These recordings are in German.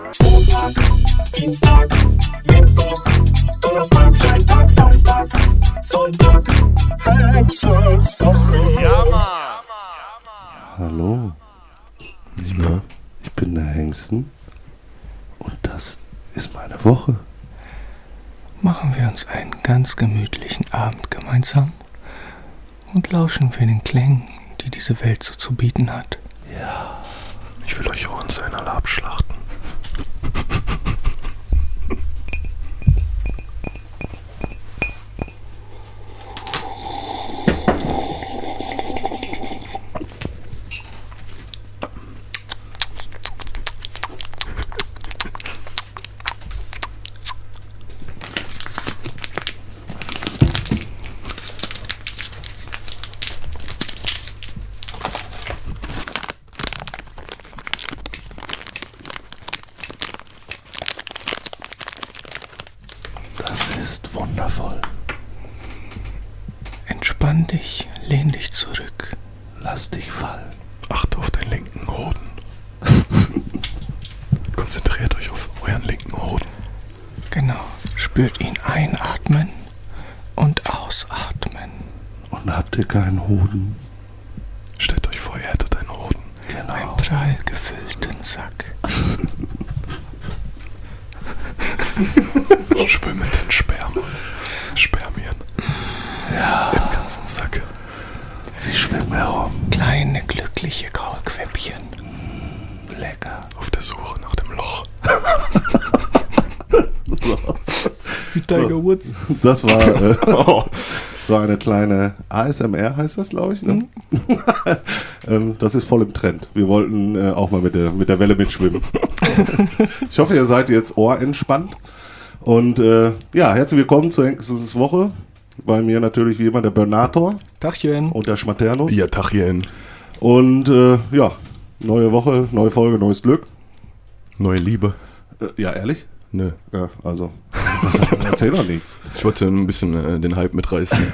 Montag, Dienstag, Mittwoch, Donnerstag, Freitag, Samstag, Sonntag, Hexenswoche. Ja, Mann. Hallo, Na, ich bin der Hengsten und das ist meine Woche. Machen wir uns einen ganz gemütlichen Abend gemeinsam und lauschen wir den Klängen, die diese Welt so zu bieten hat. ich will euch auch in seiner Lab schlachten. Das ist wundervoll. Entspann dich, lehn dich zurück. Lass dich fallen. Achte auf den linken Hoden. Konzentriert euch auf euren linken Hoden. Genau. Spürt ihn einatmen und ausatmen. Und habt ihr keinen Hoden? Stellt euch vor, ihr hättet einen Hoden. Genau. Einen prall gefüllten Sack. Schwimmt in Sperma. Spermien. Ja. Im ganzen Sack. Sie schwimmen herum. Kleine glückliche Kaulquäppchen. Lecker. Auf der Suche nach dem Loch. So. Wie Tiger Woods. Das war, äh, das war eine kleine ASMR, heißt das, glaube ich. Ne? ähm, das ist voll im Trend. Wir wollten äh, auch mal mit der, mit der Welle mitschwimmen. ich hoffe, ihr seid jetzt ohrentspannt. Und äh, ja, herzlich willkommen zur Henkens Woche. Bei mir natürlich wie immer der Bernator Tachchen. und der Schmaternus. Ja, Tachchen. Und äh, ja, neue Woche, neue Folge, neues Glück. Neue Liebe. Äh, ja, ehrlich? Nö. Ja, also, was, erzähl doch nichts. Ich wollte ein bisschen äh, den Hype mitreißen.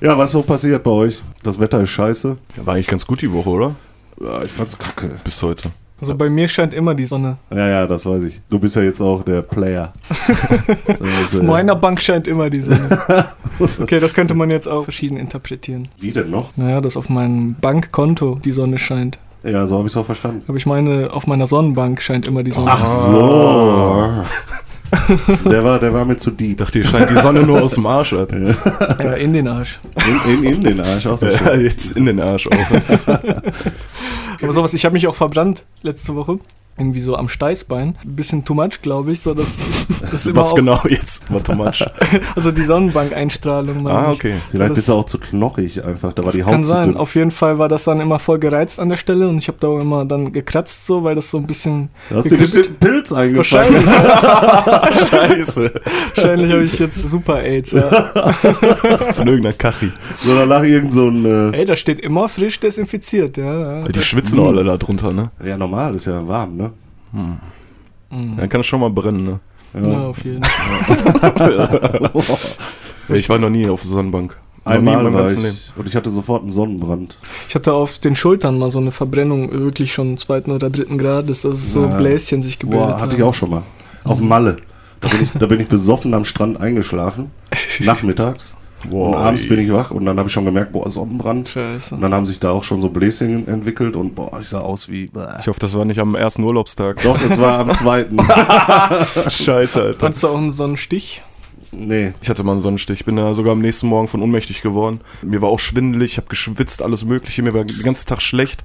Ja, was so passiert bei euch? Das Wetter ist scheiße. War eigentlich ganz gut die Woche, oder? Ja, ich fand's kacke. Bis heute. Also bei mir scheint immer die Sonne. Ja, ja, das weiß ich. Du bist ja jetzt auch der Player. das, Auf äh, meiner Bank scheint immer die Sonne. Okay, das könnte man jetzt auch verschieden interpretieren. wie denn noch? Naja, dass auf meinem Bankkonto die Sonne scheint. Ja, so habe ich es auch verstanden. Aber ich meine, auf meiner Sonnenbank scheint immer die Sonne. Ach so. Der war, der war mir zu Ich deep. dachte, hier scheint die Sonne nur aus dem Arsch. Alter. Ja, in den Arsch. In, in, in den Arsch auch so Ja, jetzt in den Arsch auch. Aber sowas, ich habe mich auch verbrannt letzte Woche. Irgendwie so am Steißbein. Ein bisschen too much, glaube ich. So, dass das immer Was auch, genau jetzt? Warte mal. Also die Sonnenbankeinstrahlung. Ah, ich. okay. Vielleicht Das- bist du auch zu knochig einfach. Da war die Haut Kann zu sein. dünn. Auf jeden Fall war das dann immer voll gereizt an der Stelle und ich habe da auch immer dann gekratzt so, weil das so ein bisschen. Da hast du bestimmt Pilz eingefangen. Wahrscheinlich, Scheiße. wahrscheinlich habe ich jetzt Super AIDS. Ja. Von irgendeiner Kachi. So danach irgend so ein... Äh, Ey, da steht immer frisch desinfiziert, ja. ja. Ja, die schwitzen auch alle da drunter, ne? ja, normal, ist ja warm, ne? Dann kann es schon mal brennen, ne? Ja, auf jeden Fall. Ja, Ich war noch nie auf der Sonnenbank. Einmal war ich, und ich hatte sofort einen Sonnenbrand. Ich hatte auf den Schultern mal so eine Verbrennung, wirklich schon zweiten oder dritten Grades, dass es so Ja. Bläschen sich gebildet Boah, hatte haben. ich auch schon mal. Auf Malle. Da bin ich, da bin ich besoffen am Strand eingeschlafen. Nachmittags. Boah, und abends ey. bin ich wach und dann habe ich schon gemerkt, boah, Sonnenbrand. Scheiße. Und dann haben sich da auch schon so Bläschen entwickelt und boah, ich sah aus wie. Ich hoffe, das war nicht am ersten Urlaubstag. Doch, es war am zweiten. Scheiße, Alter. Hattest du auch einen Stich? nee. Ich hatte mal einen Sonnenstich. Ich bin da sogar am nächsten Morgen von ohnmächtig geworden. Mir war auch schwindelig, ich habe geschwitzt, alles Mögliche. Mir war den ganzen Tag schlecht.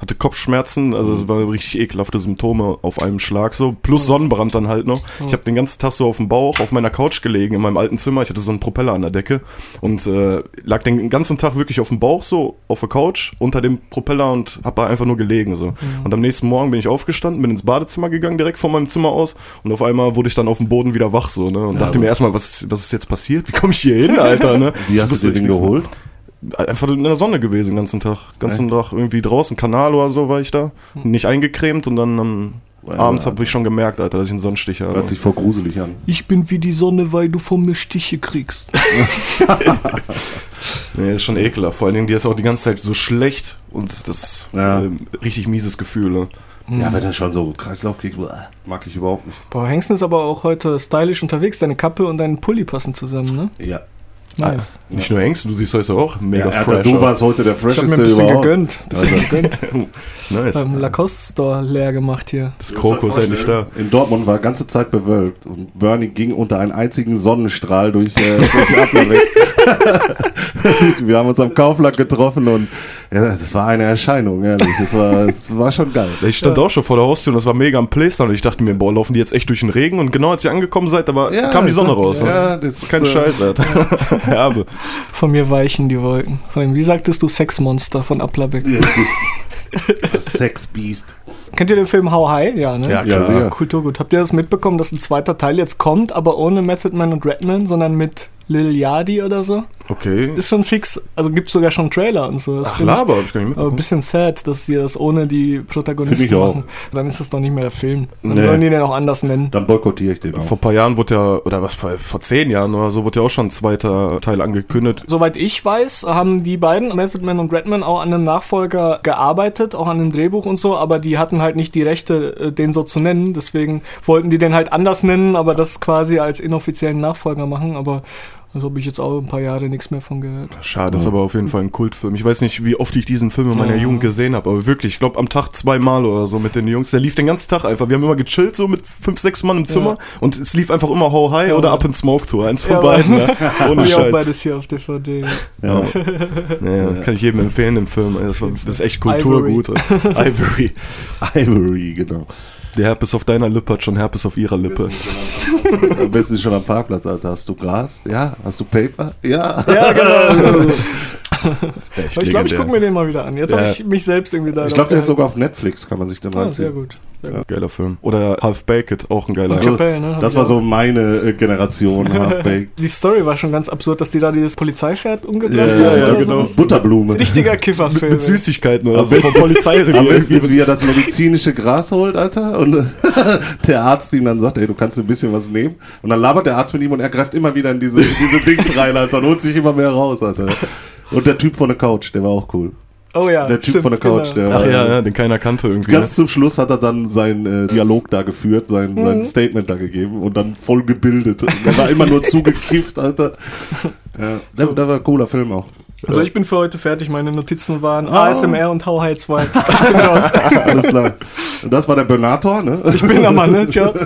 Hatte Kopfschmerzen, also es waren richtig ekelhafte Symptome auf einem Schlag so. Plus Sonnenbrand dann halt noch. Ich habe den ganzen Tag so auf dem Bauch, auf meiner Couch gelegen, in meinem alten Zimmer. Ich hatte so einen Propeller an der Decke und äh, lag den ganzen Tag wirklich auf dem Bauch so, auf der Couch, unter dem Propeller und habe da einfach nur gelegen so. Und am nächsten Morgen bin ich aufgestanden, bin ins Badezimmer gegangen, direkt von meinem Zimmer aus und auf einmal wurde ich dann auf dem Boden wieder wach so, ne? Und dachte aber- mir erstmal, was, was ist jetzt passiert? Wie komme ich hier hin, Alter, ne? Wie hast du dir den geholt? Einfach in der Sonne gewesen den ganzen Tag. Ganzen Tag irgendwie draußen, Kanal oder so war ich da. Nicht eingecremt und dann ähm, abends habe ich schon gemerkt, Alter, dass ich einen Sonnenstich habe. Hört sich voll gruselig an. Ich bin wie die Sonne, weil du von mir Stiche kriegst. Nee, ist schon ekelhaft. Vor allen Dingen, die ist auch die ganze Zeit so schlecht und das Ja. ähm, richtig mieses Gefühl. Ne? Ja, wenn er schon so Kreislauf kriegt, mag ich überhaupt nicht. Boah, Hengsten ist aber auch heute stylisch unterwegs. Deine Kappe und dein Pulli passen zusammen, ne? Ja. Nice. Nicht nur Hengst, du siehst heute auch mega ja fresh du warst heute der Ich hab mir fresheste ein bisschen überhaupt. gegönnt. Bisschen Also- gegönnt. Nice. Beim Lacoste Store leer gemacht hier. Das Kroko ist endlich da. In Dortmund war ganze Zeit bewölkt und Bernie ging unter einen einzigen Sonnenstrahl durch, äh, durch die Abwehr weg. Wir haben uns am Kaufland getroffen und ja, das war eine Erscheinung, ehrlich. Das war, das war schon geil. Ich stand auch schon vor der Haustür und das war mega am Playstand und ich dachte mir, boah, laufen die jetzt echt durch den Regen? Und genau als ihr angekommen seid, da war, Ja, kam die Sonne raus. ja, ne? das ist kein ist, äh, Scheiß, Alter. Herbe. Von mir weichen die Wolken. Von dem, wie sagtest du, Sexmonster von Applerbeck? Sex Beast. Kennt ihr den Film How High? Ja, ne? Ja, Ja, klar. sicher. Kulturgut. Habt ihr das mitbekommen, dass ein zweiter Teil jetzt kommt, aber ohne Method Man und Redman, sondern mit Lil Yadi oder so? Okay. Ist schon fix. Also gibt sogar schon einen Trailer und so. Das Ach, find ich- Laber, hab ich gar nicht Aber ein bisschen sad, dass sie das ohne die Protagonisten Find ich auch. machen. Dann ist es doch nicht mehr der Film. Dann Nee. sollen die den auch anders nennen. Dann boykottiere ich den auch. Vor ein paar Jahren wurde ja, oder was, vor, vor zehn Jahren oder so, wurde ja auch schon ein zweiter Teil angekündigt. Soweit ich weiß, haben die beiden, Method Man und Redman, auch an einem Nachfolger gearbeitet, auch an einem Drehbuch und so, aber die hatten halt nicht die Rechte, äh, den so zu nennen. Deswegen wollten die den halt anders nennen, aber das quasi als inoffiziellen Nachfolger machen. Aber da habe ich jetzt auch ein paar Jahre nichts mehr von gehört. Schade, ist aber auf jeden Fall ein Kultfilm. Ich weiß nicht, wie oft ich diesen Film in meiner Ja. Jugend gesehen habe, aber wirklich, ich glaube am Tag zweimal oder so mit den Jungs. Der lief den ganzen Tag einfach. Wir haben immer gechillt, so mit fünf, sechs Mann im Zimmer und es lief einfach immer How High Ja, oder. Up in Smoke Tour. Eins von Ja, beiden, ne? Ohne ich auch Scheiß. beides hier auf DVD. Ja. Ja, kann ich jedem empfehlen, den Film. Das, war, das ist echt Kulturgut. Ivory. Ivory, genau. Der Herpes auf deiner Lippe hat schon Herpes auf ihrer Lippe. Am besten schon am Parkplatz, Alter. Hast du Gras? Ja. Hast du Paper? Ja. Ja, genau. Ich glaube, ich gucke mir den mal wieder an. Jetzt Ja. habe ich mich selbst irgendwie da. Ich glaube, der ist sogar auf Netflix, kann man sich den Ah, sehr reinziehen. gut. Sehr gut. Geiler Film. Oder Half Baked, auch ein geiler Film. Chappelle, ne? Das war so meine äh, Generation, Halfbaked. Die Story war schon ganz absurd, dass die da dieses Polizeipferd umgebracht haben. ja, ja, genau. sowas. Butterblume. Richtiger Kifferfilm. Mit Süßigkeiten oder Am so vom besten, Polizeirevier. am besten ist, wie er das medizinische Gras holt, Alter. Und der Arzt ihm dann sagt, ey, du kannst ein bisschen was nehmen. Und dann labert der Arzt mit ihm und er greift immer wieder in diese, in diese Dings rein, Alter. Und holt sich immer mehr raus, Alter. Und der Typ von der Couch, der war auch cool. Oh ja. Der Typ stimmt, von der Couch, genau. der Ach war, ja, ja, den keiner kannte irgendwie. Ganz zum Schluss hat er dann seinen äh, Dialog da geführt, sein, Mhm. sein Statement da gegeben und dann voll gebildet. Er war immer nur zugekifft, Alter. Ja, der, der war ein cooler Film auch. Also ich bin für heute fertig. Meine Notizen waren Ah. ASMR und How High 2. Ich bin raus. Alles klar. Und das war der Benator, ne? Ich bin der Mann, ne? Ciao.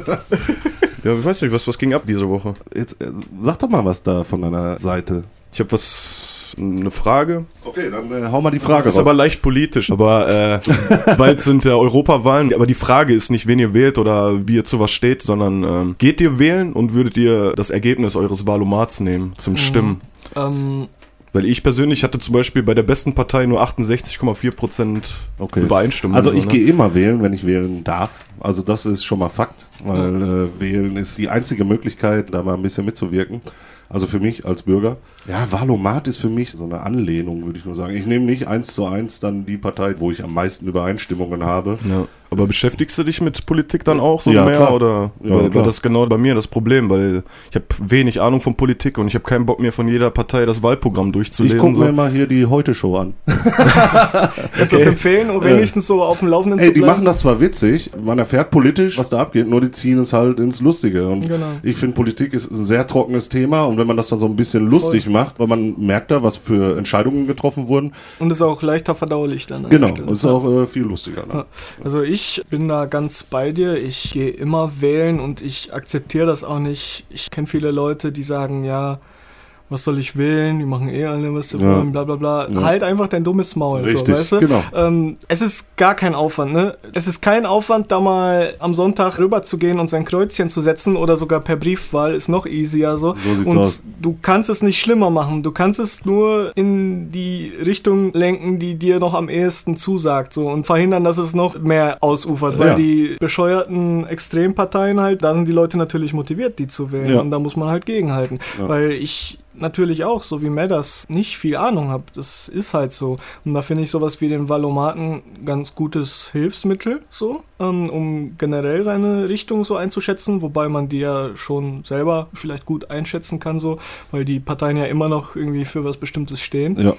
Ja, ich weiß nicht, was, was ging ab diese Woche? Jetzt äh, sag doch mal was da von deiner Seite. Ich habe was, eine Frage. Okay, dann äh, hau mal die Frage Ist aber leicht politisch, aber äh, bald sind ja Europawahlen. Aber die Frage ist nicht, wen ihr wählt oder wie ihr zu was steht, sondern ähm, geht ihr wählen und würdet ihr das Ergebnis eures Wahlomats nehmen zum Stimmen? ähm, Weil ich persönlich hatte zum Beispiel bei der besten Partei nur 68,4 Prozent Okay. Übereinstimmung. Also so, ich ne? gehe immer wählen, wenn ich wählen darf. Also das ist schon mal Fakt, weil äh, wählen ist die einzige Möglichkeit, da mal ein bisschen mitzuwirken. Also für mich als Bürger. Ja, Wahlomat ist für mich so eine Anlehnung, würde ich nur sagen. Ich nehme nicht eins zu eins dann die Partei, wo ich am meisten Übereinstimmungen habe. Ja. Aber beschäftigst du dich mit Politik dann auch so Ja, mehr? klar. Oder Ja, weil, weil klar. das ist genau bei mir das Problem, weil ich habe wenig Ahnung von Politik und ich habe keinen Bock mir von jeder Partei das Wahlprogramm Ich durchzulesen. gucke so. mir mal hier die Heute-Show an. kannst du das empfehlen, um wenigstens so auf dem Laufenden Ey, zu die bleiben? machen das zwar witzig, man erfährt politisch, was da abgeht, nur die ziehen es halt ins Lustige. Und Genau. ich finde, Politik ist ein sehr trockenes Thema und wenn man das dann so ein bisschen lustig macht, weil man merkt da, was für Entscheidungen getroffen wurden, Und ist auch leichter verdaulich dann. genau, Stelle. ist auch äh, viel lustiger. Ne? Also ich bin da ganz bei dir. Ich gehe immer wählen und ich akzeptiere das auch nicht. Ich kenne viele Leute, die sagen, ja, was soll ich wählen? Die machen eh alle, was sie Ja. wollen, bla bla bla. Ja. Halt einfach dein dummes Maul. Richtig, so, weißt du? genau. Ähm, es ist gar kein Aufwand, ne? Es ist kein Aufwand, da mal am Sonntag rüber zu gehen und sein Kreuzchen zu setzen oder sogar per Briefwahl ist noch easier so. So sieht's und aus. du kannst es nicht schlimmer machen. Du kannst es nur in die Richtung lenken, die dir noch am ehesten zusagt, so und verhindern, dass es noch mehr ausufert, weil Ja. die bescheuerten Extremparteien halt, da sind die Leute natürlich motiviert, die zu wählen und da muss man halt gegenhalten, weil ich natürlich auch, so wie Madders, nicht viel Ahnung habe. Das ist halt so. Und da finde ich sowas wie den Valomaten ganz ganz gutes Hilfsmittel, so, ähm, um generell seine Richtung so einzuschätzen, wobei man die ja schon selber vielleicht gut einschätzen kann, so, weil die Parteien ja immer noch irgendwie für was Bestimmtes stehen. Ja,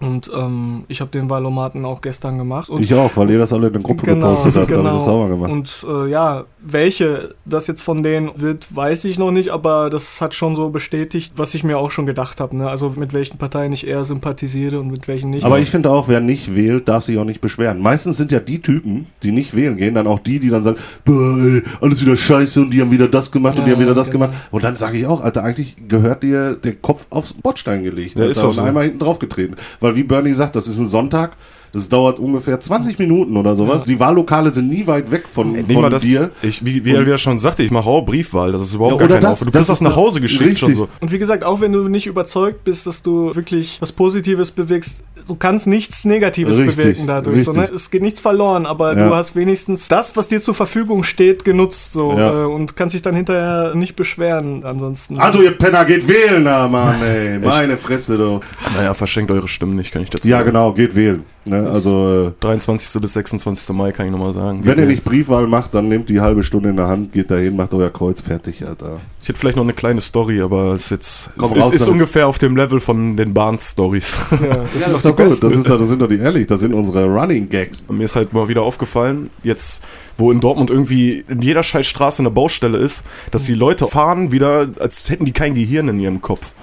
Und ähm, ich habe den Valomaten auch gestern gemacht. Und ich auch, weil ihr das alle in der Gruppe gepostet habt, habe ich das sauber gemacht. Und äh, ja, welche das jetzt von denen wird, weiß ich noch nicht, aber das hat schon so bestätigt, was ich mir auch schon gedacht habe. Ne? Also mit welchen Parteien ich eher sympathisiere und mit welchen nicht. Aber ich finde auch, wer nicht wählt, darf sich auch nicht beschweren. Meistens sind ja die Typen, die nicht wählen gehen, dann auch die, die dann sagen, "Boah, ey, alles wieder scheiße und die haben wieder das gemacht und die Ja, haben wieder das genau. gemacht. Und dann sage ich auch, Alter, eigentlich gehört dir der Kopf aufs Bordstein gelegt. Ja, Alter, ist doch und so. einmal hinten drauf getreten. Weil wie Bernie sagt, das ist ein Sonntag. Das dauert ungefähr 20 Minuten oder sowas. Die Wahllokale sind nie weit weg von, Nicht von mal das, dir. ich, wie, wie er schon sagte, ich mache auch Briefwahl, das ist überhaupt Ja, gar kein das- Aufwand. Du das kriegst das ist nach Hause geschickt schon richtig. so. Und wie gesagt, auch wenn du nicht überzeugt bist, dass du wirklich was Positives bewegst, du kannst nichts Negatives Richtig, bewirken dadurch. So, ne? Es geht nichts verloren, aber Ja. du hast wenigstens das, was dir zur Verfügung steht, genutzt so Ja. äh, und kannst dich dann hinterher nicht beschweren. Ansonsten. Also ihr Penner geht wählen, na Mann, ey. Meine Fresse, du. Naja, verschenkt eure Stimmen nicht, kann ich dazu Ja, sagen. genau, geht wählen. Ne? Also, äh, 23. bis 26. Mai kann ich nochmal sagen. wenn ihr nicht Briefwahl macht, dann nehmt die halbe Stunde in der Hand, geht dahin, macht euer Kreuz fertig, Alter. Ich hätte vielleicht noch eine kleine Story, aber es ist jetzt Komm es raus ist, ist ungefähr auf dem Level von den Bahn-Stories. ja, das Ja, das ist doch besten. das, ist doch, das sind doch die ehrlich, das sind unsere Running Gags. Mir ist halt mal wieder aufgefallen, jetzt, wo in Dortmund irgendwie in jeder scheiß Straße eine Baustelle ist, dass die Leute fahren wieder, als hätten die kein Gehirn in ihrem Kopf.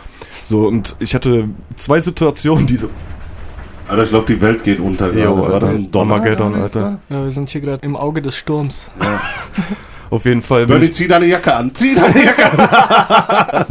So, und ich hatte zwei Situationen, die so, Alter, ich glaube, die Welt geht unter. Jo, gerade. War das ein Donner? Armageddon, Alter. Ja, wir sind hier gerade im Auge des Sturms. auf jeden Fall bin Bernie, ich, zieh deine Jacke an, zieh deine Jacke an.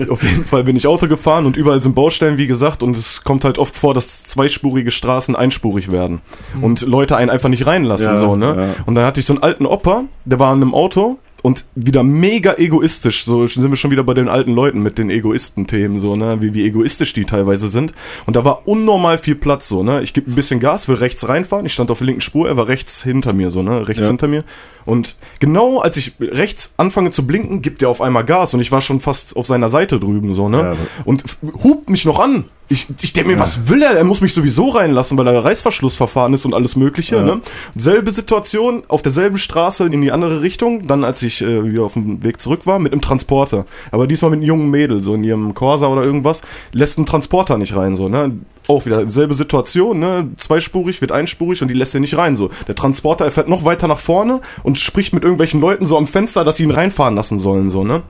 auf jeden Fall bin ich Auto gefahren und überall sind Baustellen, wie gesagt, und es kommt halt oft vor, dass zweispurige Straßen einspurig werden und Leute einen einfach nicht reinlassen, Ja, so, ne? ja. Und dann hatte ich so einen alten Opa, der war in einem Auto und wieder mega egoistisch, so sind wir schon wieder bei den alten Leuten mit den Egoisten-Themen, so, ne, wie, wie egoistisch die teilweise sind. Und da war unnormal viel Platz, so, ne. Ich gebe ein bisschen Gas, will rechts reinfahren, ich stand auf der linken Spur, er war rechts hinter mir, so, ne, rechts Ja. hinter mir. Und genau als ich rechts anfange zu blinken, gibt er auf einmal Gas und ich war schon fast auf seiner Seite drüben, so, ne. Ja, und hupt mich noch an. Ich, ich denke mir, was will er? Er muss mich sowieso reinlassen, weil er Reißverschlussverfahren ist und alles Mögliche. Ja. Ne? Selbe Situation, auf derselben Straße in die andere Richtung, dann als ich äh, wieder auf dem Weg zurück war, mit einem Transporter. Aber diesmal mit einem jungen Mädel, so in ihrem Corsa oder irgendwas, lässt ein Transporter nicht rein, so, ne? Auch wieder selbe Situation, ne? Zweispurig wird einspurig und die lässt er nicht rein, so. Der Transporter, er fährt noch weiter nach vorne und spricht mit irgendwelchen Leuten so am Fenster, dass sie ihn reinfahren lassen sollen, so, ne?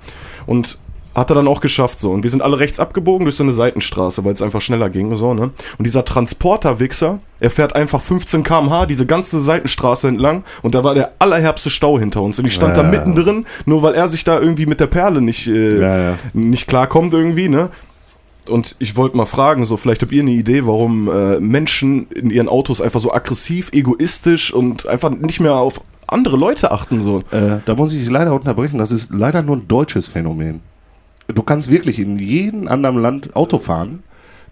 Und hat er dann auch geschafft so und wir sind alle rechts abgebogen durch so eine Seitenstraße, weil es einfach schneller ging so, ne? Und dieser Transporter-Wichser, er fährt einfach 15 km/h diese ganze Seitenstraße entlang und da war der allerherbste Stau hinter uns und ich stand Ja. da mittendrin, nur weil er sich da irgendwie mit der Perle nicht äh, Ja, ja. nicht klarkommt irgendwie, ne? Und ich wollte mal fragen, so vielleicht habt ihr eine Idee, warum äh, Menschen in ihren Autos einfach so aggressiv, egoistisch und einfach nicht mehr auf andere Leute achten so. Äh, da muss ich dich leider unterbrechen, das ist leider nur ein deutsches Phänomen. Du kannst wirklich in jedem anderen Land Auto fahren.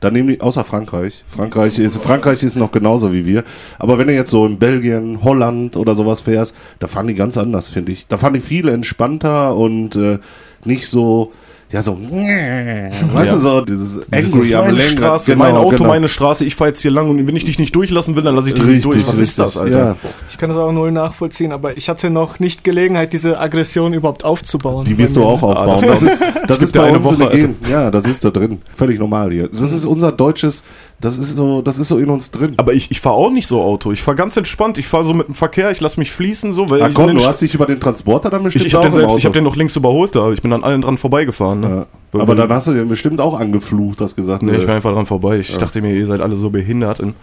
Da nehmen die, außer Frankreich. Frankreich ist, Frankreich ist noch genauso wie wir. Aber wenn du jetzt so in Belgien, Holland oder sowas fährst, da fahren die ganz anders, finde ich. Da fahren die viel entspannter und äh, nicht so, ja, so, weißt Ja. du, so dieses Das ist angry am meine Lenkrad. Straße, Genau, mein Auto, genau. meine Straße, ich fahre jetzt hier lang und wenn ich dich nicht durchlassen will, dann lasse ich dich nicht durch. Was ist das, Alter? Ja, Ich kann das auch null nachvollziehen, aber ich hatte noch nicht Gelegenheit, diese Aggression überhaupt aufzubauen. Die wirst du auch aufbauen. das ist, das Es ist bei eine uns Woche, Genen. Ja, das ist da drin. Völlig normal hier. Das ist unser deutsches, das ist so, das ist so in uns drin. Aber ich, ich fahre auch nicht so Auto. Ich fahre ganz entspannt. Ich fahre so mit dem Verkehr, ich lasse mich fließen so, weil Ah, ich komm, du St- hast dich über den Transporter dann bestimmt ich, ich habe den, selbst- ich hab den noch links überholt da. Ich bin an allen dran vorbeigefahren. Ne? ja. Aber dann hast du den bestimmt auch angeflucht, hast gesagt. Nee, äh, ich bin einfach dran vorbei. Ich dachte mir, ihr seid alle so behindert. Und,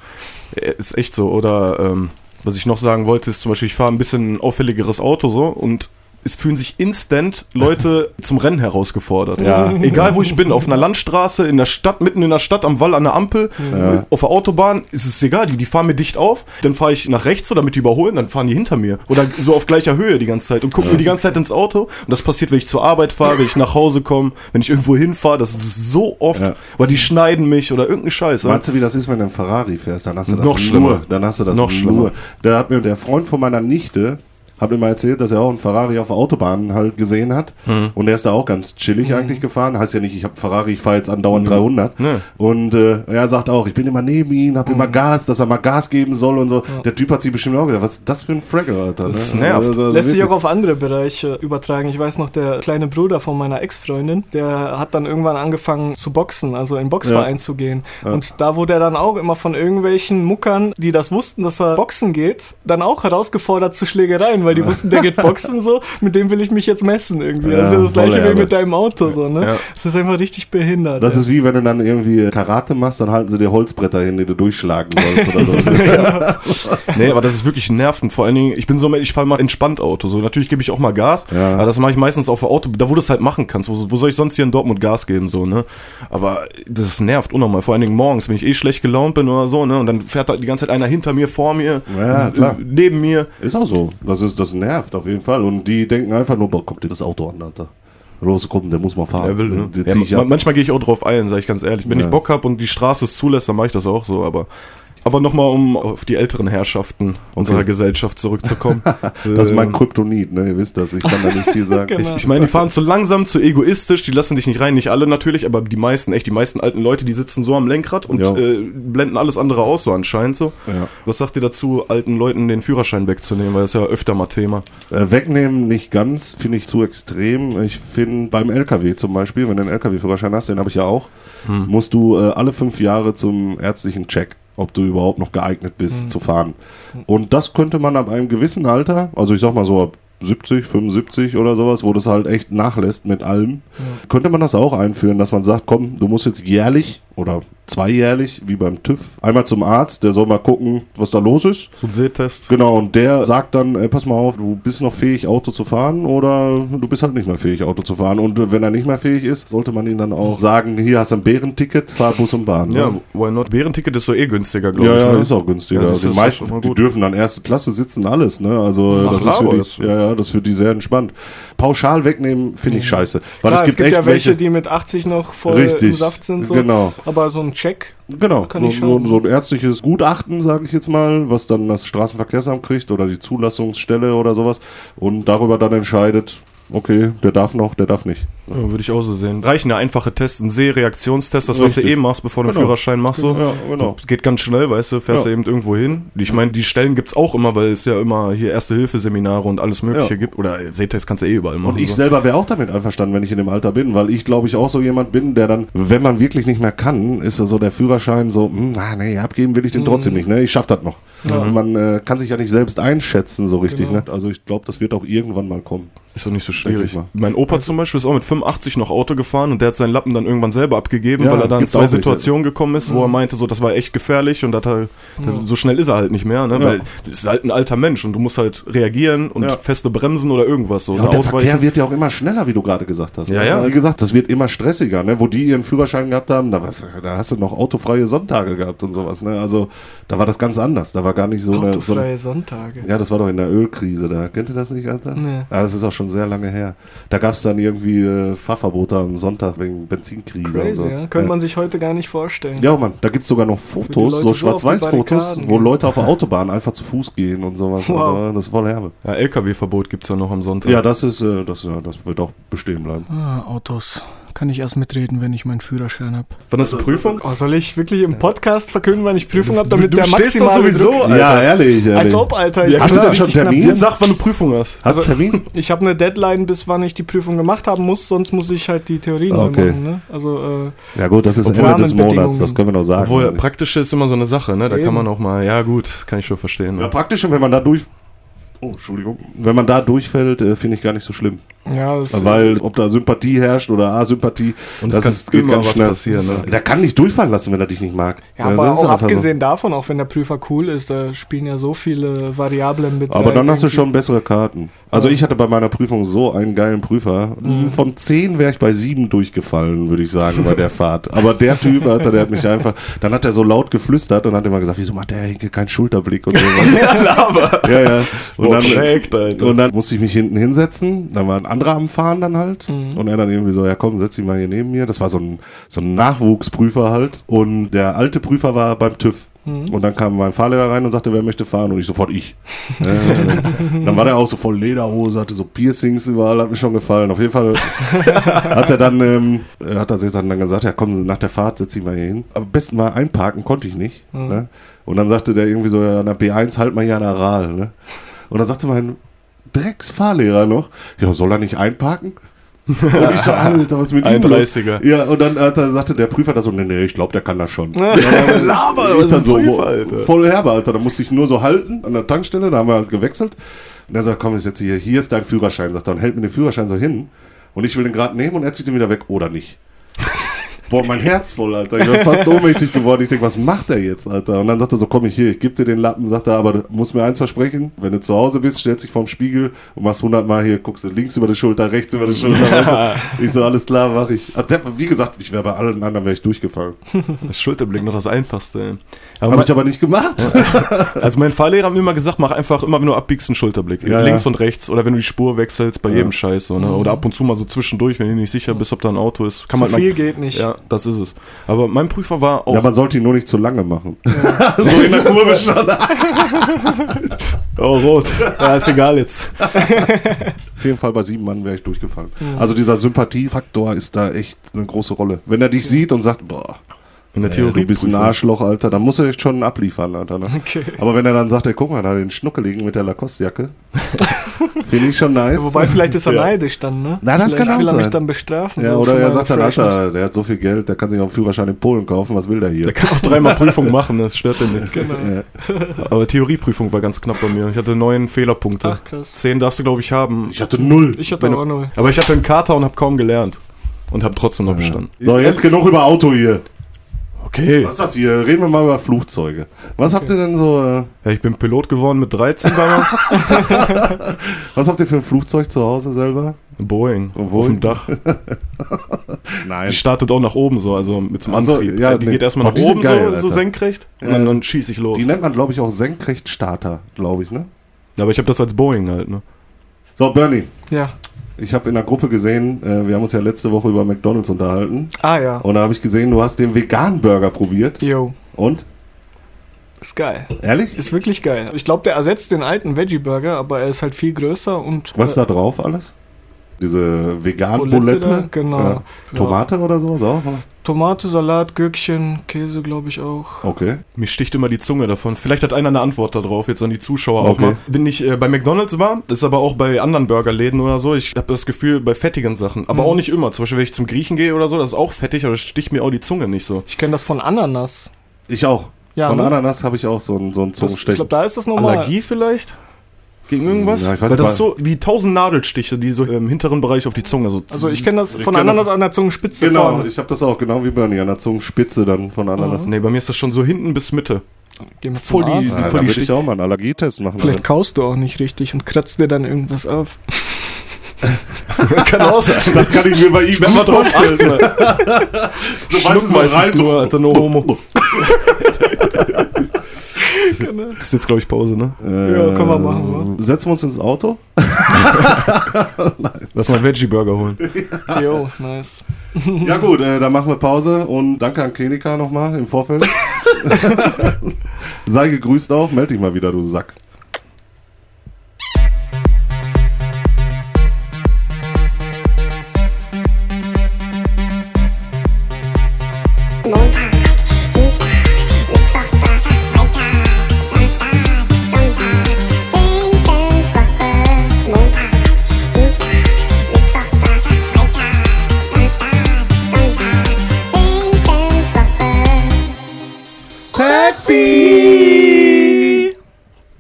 äh, ist echt so. Oder ähm, was ich noch sagen wollte, ist zum Beispiel, ich fahre ein bisschen auffälligeres Auto so und es fühlen sich instant Leute zum Rennen herausgefordert. Ja. Egal wo ich bin, auf einer Landstraße, in der Stadt, mitten in der Stadt, am Wall, an der Ampel, äh, auf der Autobahn, ist es egal, die, die fahren mir dicht auf, dann fahre ich nach rechts so, damit die überholen, dann fahren die hinter mir. Oder so auf gleicher Höhe die ganze Zeit und gucken mir die ganze Zeit ins Auto. Und das passiert, wenn ich zur Arbeit fahre, wenn ich nach Hause komme, wenn ich irgendwo hinfahre, das ist so oft, Ja. weil die schneiden mich oder irgendeine Scheiße. Meinst du, wie das ist, wenn du einen Ferrari fährst? Dann hast du das Noch schlimmer. nur. Dann hast du das Noch nur. schlimmer. Da hat mir der Freund von meiner Nichte hat mir mal erzählt, dass er auch einen Ferrari auf der Autobahn halt gesehen hat. Und er ist da auch ganz chillig eigentlich gefahren. Heißt ja nicht, ich habe Ferrari, ich fahre jetzt andauernd 300. Nee. Und äh, er sagt auch, ich bin immer neben ihm, habe immer Gas, dass er mal Gas geben soll und so. Der Typ hat sich bestimmt auch gedacht, was ist das für ein Fragger, Alter? Das ne? nervt. Also, Lässt sich auch auf andere Bereiche übertragen. Ich weiß noch, der kleine Bruder von meiner Ex-Freundin, der hat dann irgendwann angefangen zu boxen, also in Boxverein Ja. zu gehen. Und da wurde er dann auch immer von irgendwelchen Muckern, die das wussten, dass er boxen geht, dann auch herausgefordert zu Schlägereien, weil die wussten, der geht boxen so, mit dem will ich mich jetzt messen irgendwie. Ja, das ist ja das gleiche wie mit deinem Auto so, ne? Ja. Das ist einfach richtig behindert. Das ey. ist wie wenn du dann irgendwie Karate machst, dann halten sie dir Holzbretter hin, die du durchschlagen sollst oder so. Nee, aber das ist wirklich nervend. Vor allen Dingen, ich bin so, ich fahre mal entspannt Auto. So, natürlich gebe ich auch mal Gas, Ja. aber das mache ich meistens auf Auto, da wo du es halt machen kannst. Wo, wo soll ich sonst hier in Dortmund Gas geben, so, ne? Aber das nervt unnormal. Vor allen Dingen morgens, wenn ich eh schlecht gelaunt bin oder so, ne? Und dann fährt halt die ganze Zeit einer hinter mir, vor mir, Ja, klar. neben mir. Ist auch so. Das, ist, das nervt auf jeden Fall. Und die denken einfach nur, boah, guck dir das Auto an, Alter. Los, komm, der muss mal fahren. Er will, ne? Ja, manchmal gehe ich auch drauf ein, sage ich ganz ehrlich. Wenn Ja. ich Bock habe und die Straße es zulässt, dann mache ich das auch so, aber. Aber nochmal, um auf die älteren Herrschaften unserer Gesellschaft zurückzukommen. Das ist mein Kryptonit, ne? Ihr wisst das. Ich kann da nicht viel sagen. Genau. Ich, ich meine, die fahren zu langsam, zu egoistisch, die lassen dich nicht rein, nicht alle natürlich, aber die meisten, echt, die meisten alten Leute, die sitzen so am Lenkrad und Ja. äh, blenden alles andere aus, so anscheinend so. Ja. Was sagt ihr dazu, alten Leuten den Führerschein wegzunehmen, weil das ist ja öfter mal Thema. Äh, wegnehmen nicht ganz, finde ich zu extrem. Ich finde beim LKW zum Beispiel, wenn du einen LKW-Führerschein hast, den habe ich ja auch, musst du äh, alle fünf Jahre zum ärztlichen Check, ob du überhaupt noch geeignet bist zu fahren. Und das könnte man ab einem gewissen Alter, also ich sag mal so ab 70, 75 oder sowas, wo das halt echt nachlässt mit allem, könnte man das auch einführen, dass man sagt, komm, du musst jetzt jährlich oder zweijährlich, wie beim TÜV, einmal zum Arzt, der soll mal gucken, was da los ist. So ein Sehtest. Genau, und der sagt dann, ey, pass mal auf, du bist noch fähig, Auto zu fahren oder du bist halt nicht mehr fähig, Auto zu fahren. Und äh, wenn er nicht mehr fähig ist, sollte man ihm dann auch sagen, hier hast du ein Bärenticket, fahr Bus und Bahn. Ja, ne? why not? Bärenticket ist so eh günstiger, glaube Ja, ich. ja, ne? ist auch günstiger. Ja, das ist- die das ist meisten, die dürfen dann erste Klasse sitzen, alles, ne? Also Ach, das ist für aber die, das- ja, ja, das ist für die sehr entspannt. Pauschal wegnehmen finde ich scheiße. Weil Klar, es gibt, echt ja welche, welche, die mit 80 noch voll Richtig, im Saft sind. So. genau. Aber so ein Check, Genau, Kann so, ich so, so ein ärztliches Gutachten, sage ich jetzt mal, was dann das Straßenverkehrsamt kriegt oder die Zulassungsstelle oder sowas und darüber dann entscheidet, okay, der darf noch, der darf nicht. Ja, würde ich auch so sehen. Reichen ja einfache Tests, ein Sehreaktionstest, das, was du Richtig. eh machst, bevor du einen Genau. Führerschein machst. So. Ja, genau. Das geht ganz schnell, weißt du, fährst Ja. du eben irgendwo hin. Ich meine, die Stellen gibt's auch immer, weil es ja immer hier Erste-Hilfe-Seminare und alles Mögliche Ja. gibt. Oder Sehtest kannst du eh überall machen. Und ich so. selber wäre auch damit einverstanden, wenn ich in dem Alter bin, weil ich glaube ich auch so jemand bin, der dann, wenn man wirklich nicht mehr kann, ist so der Führerschein so, hm, ah, nee, abgeben will ich den trotzdem nicht, ne? Ich schaff das noch. Man äh, kann sich ja nicht selbst einschätzen so richtig, Genau. ne? Also ich glaube, das wird auch irgendwann mal kommen. Ist doch nicht so Schwierig. Mein Opa zum Beispiel ist auch mit 85 noch Auto gefahren und der hat seinen Lappen dann irgendwann selber abgegeben, Ja, weil er dann in zwei. Situationen gekommen ist, wo er meinte, so das war echt gefährlich und dat er, so schnell ist er halt nicht mehr, ne? Ja. Weil das ist halt ein alter Mensch und du musst halt reagieren und Ja. feste Bremsen oder irgendwas so. Ja, ne? und der Verkehr wird ja auch immer schneller, wie du gerade gesagt hast. Ja, ne? ja. Wie gesagt, das wird immer stressiger. Ne? Wo die ihren Führerschein gehabt haben, da, was, da hast du noch autofreie Sonntage gehabt und sowas. Ne? Also da war das ganz anders. Da war gar nicht so eine... So eine autofreie Sonntage. ja, das war doch in der Ölkrise da. Kennt ihr das nicht, Alter? Nee. Ja, das ist auch schon sehr lange her. Da gab es dann irgendwie äh, Fahrverbote am Sonntag wegen Benzinkrise und Crazy, sowas. ja? Könnte man sich heute gar nicht vorstellen. Ja, Mann, da gibt es sogar noch Fotos, so so Schwarz-Weiß-Fotos, wo. Leute auf der Autobahn einfach zu Fuß gehen und sowas. Wow. Ja, Das ist voll herbe. Ja, LKW-Verbot gibt's ja noch am Sonntag. Ja, das ist, äh, das, ja, das wird auch bestehen bleiben. Ah, Autos. Kann ich erst mitreden, wenn ich meinen Führerschein habe. Wann ist die Prüfung? Oh, soll ich wirklich im Podcast verkünden, wann ich Prüfung habe, Du- damit du der stehst doch maximale sowieso, Druck... Alter. Ja, ehrlich, ehrlich. Als ob, Alter. Ja, Ich Hast du denn schon. Termin? Jetzt sag, wann du Prüfung hast. Hast du Termin? Ich habe eine Deadline, bis wann ich die Prüfung gemacht haben muss, sonst muss ich halt die Theorie neu Okay. machen. Ne? Also, äh, Ja gut, das ist Ende des. Monats, das können wir noch sagen. Obwohl, praktische ist immer so eine Sache, ne? Da Eben. kann man auch mal, ja gut, kann ich schon verstehen. ja, Ne? praktisch, und wenn man da durch... Oh, Entschuldigung. Wenn man da durchfällt, äh, finde ich gar nicht so schlimm. Ja, das, Weil ob da Sympathie herrscht oder Asympathie, Und das ist, kann immer was passieren, ne? Der kann nicht durchfallen lassen, wenn er dich nicht mag. ja, Also aber das auch einfach so. abgesehen davon, auch wenn der Prüfer cool ist, da spielen ja so viele Variablen mit Aber rein dann hast du schon bessere Karten. Also ich hatte bei meiner Prüfung so einen geilen Prüfer. Mhm. Von zehn wäre ich bei sieben durchgefallen, würde ich sagen, bei der Fahrt. Aber der Typ, Alter, der hat mich einfach, dann hat er so laut geflüstert und hat immer gesagt, wieso macht der Henke keinen Schulterblick und sowas. Ja, Lava. ja, ja. Und dann, Korrekt, Alter. und dann musste ich mich hinten hinsetzen. Dann war ein anderer am Fahren dann halt. Mhm. Und er dann irgendwie so, ja komm, setz dich mal hier neben mir. Das war so ein, so ein Nachwuchsprüfer halt. Und der alte Prüfer war beim TÜV. Und dann kam mein Fahrlehrer rein und sagte, wer möchte fahren? Und ich sofort ich. äh, dann war der auch so voll Lederhose, hatte so Piercings überall, hat mir schon gefallen. Auf jeden Fall hat er dann, ähm, äh, hat er sich dann, dann gesagt, ja komm, nach der Fahrt setz ich mal hier hin. Aber am besten mal einparken konnte ich nicht. Ne? Und dann sagte der irgendwie so, ja, an der B1 halt mal hier an der Aral. Ne? Und dann sagte mein Drecksfahrlehrer noch, ja, soll er nicht einparken? Und ich so, Alter, was ist mit ihm los? 31er. Ja, und dann hat er, sagte der Prüfer da so, nee, nee, ich glaube, der kann das schon. Laber, was dann ein so, Prüfer, Alter. voll herbe, Alter. Da musste ich nur so halten an der Tankstelle, da haben wir halt gewechselt. Und er sagt, komm, ich setze hier, hier ist dein Führerschein, sagt er, und hält mir den Führerschein so hin. Und ich will den gerade nehmen und er zieht den wieder weg oder nicht. Boah, mein Herz voll, Alter. Ich bin fast ohnmächtig geworden. Ich denke, was macht er jetzt, Alter? Und dann sagt er so, komm ich hier, ich gebe dir den Lappen. Sagt er, aber du musst mir eins versprechen, wenn du zu Hause bist, stellst dich vorm Spiegel und machst 100 Mal hier, guckst du links über die Schulter, rechts über die Schulter. weißt du? Ich so, alles klar, mach ich. Ah, Wie gesagt, ich wäre bei allen anderen wäre ich durchgefallen. Schulterblick noch das Einfachste. Habe ich aber nicht gemacht. also mein Fahrlehrer hat mir immer gesagt, mach einfach immer, wenn du abbiegst, einen Schulterblick. Ja, Links ja. und rechts oder wenn du die Spur wechselst, bei jedem Scheiß. So, ne? Oder ab und zu mal so zwischendurch, wenn du nicht sicher bist, ob da ein Auto ist. Kann Zu man viel geht nicht. Ja, das ist es. Aber mein Prüfer war auch. Ja, man sollte ihn nur nicht zu lange machen. so in der Kurve schon. oh, rot. Ja, ist egal jetzt. Auf jeden Fall bei sieben Mann wäre ich durchgefallen. Also dieser Sympathiefaktor ist da echt eine große Rolle. Wenn er dich sieht und sagt, boah, In der Theorie. du bist ein Arschloch, Alter, dann muss er echt schon abliefern, Alter. Ne? Okay. Aber wenn er dann sagt, ey, guck mal, da den Schnuckeligen mit der Lacoste-Jacke, finde ich schon nice. Wobei, vielleicht ist er Ja. neidisch dann, ne? Na, das vielleicht kann auch will er mich sein. dann bestrafen. Ja, so oder er sagt dann. Alter, der hat so viel Geld, der kann sich noch einen Führerschein in Polen kaufen, was will der hier? Der kann auch dreimal Prüfung machen, das stört den nicht. Genau. Ja. Aber Theorieprüfung war ganz knapp bei mir. Ich hatte neun Fehlerpunkte. Ach, krass. Zehn darfst du, glaube ich, haben. Ich hatte null. Ich hatte auch null. Aber ich hatte einen Kater und habe kaum gelernt. Und habe trotzdem noch bestanden. So, jetzt genug über Auto hier. Okay. Was ist das hier? Reden wir mal über Flugzeuge. Was habt ihr denn so, äh, Ja, ich bin Pilot geworden mit 13 damals. was habt ihr für ein Flugzeug zu Hause selber? Boeing. Boeing? Auf dem Dach. Nein. Die startet auch nach oben so, also mit zum Ach so, Antrieb. ja, die nee. geht erstmal Oh, nach oben geil, so, so senkrecht und Ja. dann, dann schieße ich los. Die nennt man, glaube ich, auch Senkrechtstarter, glaube ich, ne? Aber ich habe das als Boeing halt, ne? So, Bernie, Ja. Ich habe in der Gruppe gesehen, äh, wir haben uns ja letzte Woche über McDonalds unterhalten. Ah ja. Und da habe ich gesehen, du hast den veganen Burger probiert. Yo. Und? Ist geil. Ehrlich? Ist wirklich geil. Ich glaube, der ersetzt den alten Veggie Burger, aber er ist halt viel größer und. Was ist äh, da drauf alles? Diese vegan Bulette genau. Ja. Ja. Tomate oder so? so? Tomate, Salat, Gürkchen, Käse, glaube ich auch. Okay. Mir sticht immer die Zunge davon. Vielleicht hat einer eine Antwort darauf, jetzt an die Zuschauer auch Okay. mal. Wenn ich äh, bei McDonalds war, das ist aber auch bei anderen Burgerläden oder so, ich habe das Gefühl, bei fettigen Sachen, aber Mhm. auch nicht immer. Zum Beispiel, wenn ich zum Griechen gehe oder so, das ist auch fettig, aber das sticht mir auch die Zunge nicht so. Ich kenne das von Ananas. Ich auch. Ja, Von ne? Ananas habe ich auch so einen, so einen Das, ich glaube, da ist das nochmal. Allergie vielleicht? Gegen irgendwas? Ja, ich weiß Weil das nicht, ist so wie tausend Nadelstiche, die so im hinteren Bereich auf die Zunge so. Also ich kenne das von kenn Ananas das- an der Zungenspitze Genau, vorne. ich habe das auch, genau wie Bernie, an der Zungenspitze dann von Ananas. Nee, bei mir ist das schon so hinten bis Mitte. Geh mal zum voll die- Arzt. die- Ja, voll die ich auch mal einen Allergietest machen. Vielleicht kaust du auch nicht richtig und kratzt dir dann irgendwas auf. Kann auch sein. das kann ich mir bei ihm Wenn man gut drauf vorstellen. achtet. So, Schluck meistens nur, Alter, no homo. Ist jetzt, glaube ich, Pause, ne? Ja, können wir machen, Setzen wir uns ins Auto? Lass mal Veggie-Burger holen. Jo, nice. Ja gut, äh, dann machen wir Pause und danke an Klinika nochmal im Vorfeld. Sei gegrüßt auch, melde dich mal wieder, du Sack.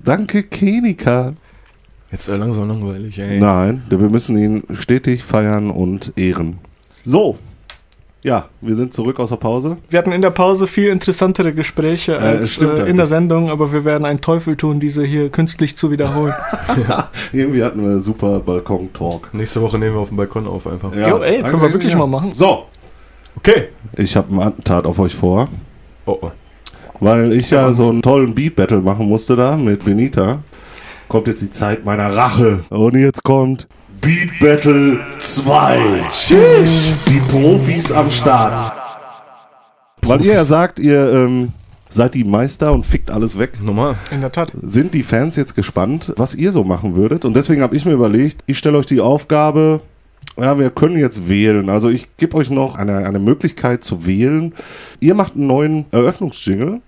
Danke Klinika. Jetzt äh, langsam langweilig, ey. Nein, wir müssen ihn stetig feiern und ehren. So. Ja, wir sind zurück aus der Pause. Wir hatten in der Pause viel interessantere Gespräche es als stimmt äh, in eigentlich. der Sendung, aber wir werden einen Teufel tun, diese hier künstlich zu wiederholen. Irgendwie hatten wir super Balkon-Talk. Nächste Woche nehmen wir auf dem Balkon auf einfach. Jo, ey, können wir wirklich mal machen. So, Okay. ich habe ein Attentat auf euch vor, Oh, oh. Weil ich ja so einen tollen Beat-Battle machen musste da mit Benita. Kommt jetzt die Zeit meiner Rache. Und jetzt kommt Beat Battle 2. Tschüss. Die Profis am Start. Weil ihr ja sagt, ihr ähm, seid die Meister und fickt alles weg. Normal. In der Tat. Sind die Fans jetzt gespannt, was ihr so machen würdet? Und deswegen habe ich mir überlegt, ich stelle euch die Aufgabe, ja, wir können jetzt wählen. Also ich gebe euch noch eine, eine Möglichkeit zu wählen. Ihr macht einen neuen Eröffnungsjingle.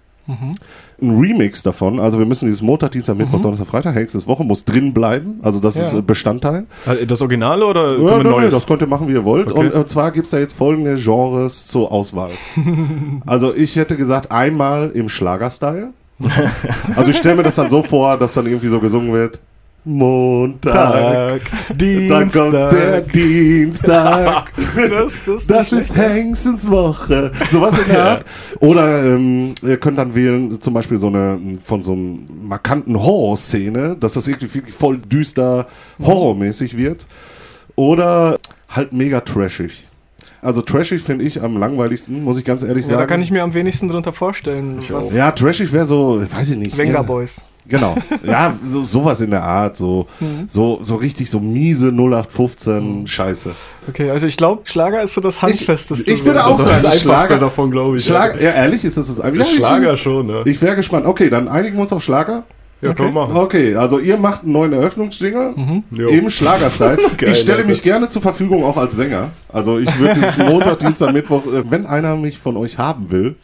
Ein Remix davon, also wir müssen dieses Montag, Dienstag, Mittwoch, Donnerstag, Freitag, nächste Woche muss drin bleiben. Also das ist Ja. äh, Bestandteil. Das Originale oder Ja, können wir nein, Neues? das könnt ihr machen, wie ihr wollt. Okay. Und, und zwar gibt es da jetzt folgende Genres zur Auswahl. also ich hätte gesagt, einmal im Schlagerstyle. also ich stelle mir das dann so vor, dass dann irgendwie so gesungen wird. Montag, Tag, dann kommt der Dienstag. Dienstag. Das, das, Das ist Hengstens Woche. Sowas in der Art. Oder ähm, ihr könnt dann wählen, zum Beispiel so eine von so einem markanten Horrorszene, dass das irgendwie wirklich voll düster horrormäßig wird. Oder halt mega trashig. Also trashig finde ich am langweiligsten, muss ich ganz ehrlich Ja, sagen. da kann ich mir am wenigsten drunter vorstellen. ja, trashig wäre so, weiß ich nicht. Venga eher- Boys. Genau. Ja, so, sowas in der Art. So, Mhm. so, so richtig so miese 0815 Scheiße. Okay, also ich glaube, Schlager ist so das Handfesteste. ich würde so. auch Das ist das sagen, Einfachste Schlager- davon, glaube ich. Schlager, ja, ehrlich, ist das das Ja, ja, ich- Schlager schon, ne? Ich wäre gespannt. Okay, dann einigen wir uns auf Schlager. Ja, können wir machen. Okay, also ihr macht einen neuen Eröffnungsjingle Jo. im Schlagerstyle. Geil, ich stelle Alter. mich gerne zur Verfügung auch als Sänger. Also ich würde dieses Montag, Dienstag, Mittwoch, äh, wenn einer mich von euch haben will,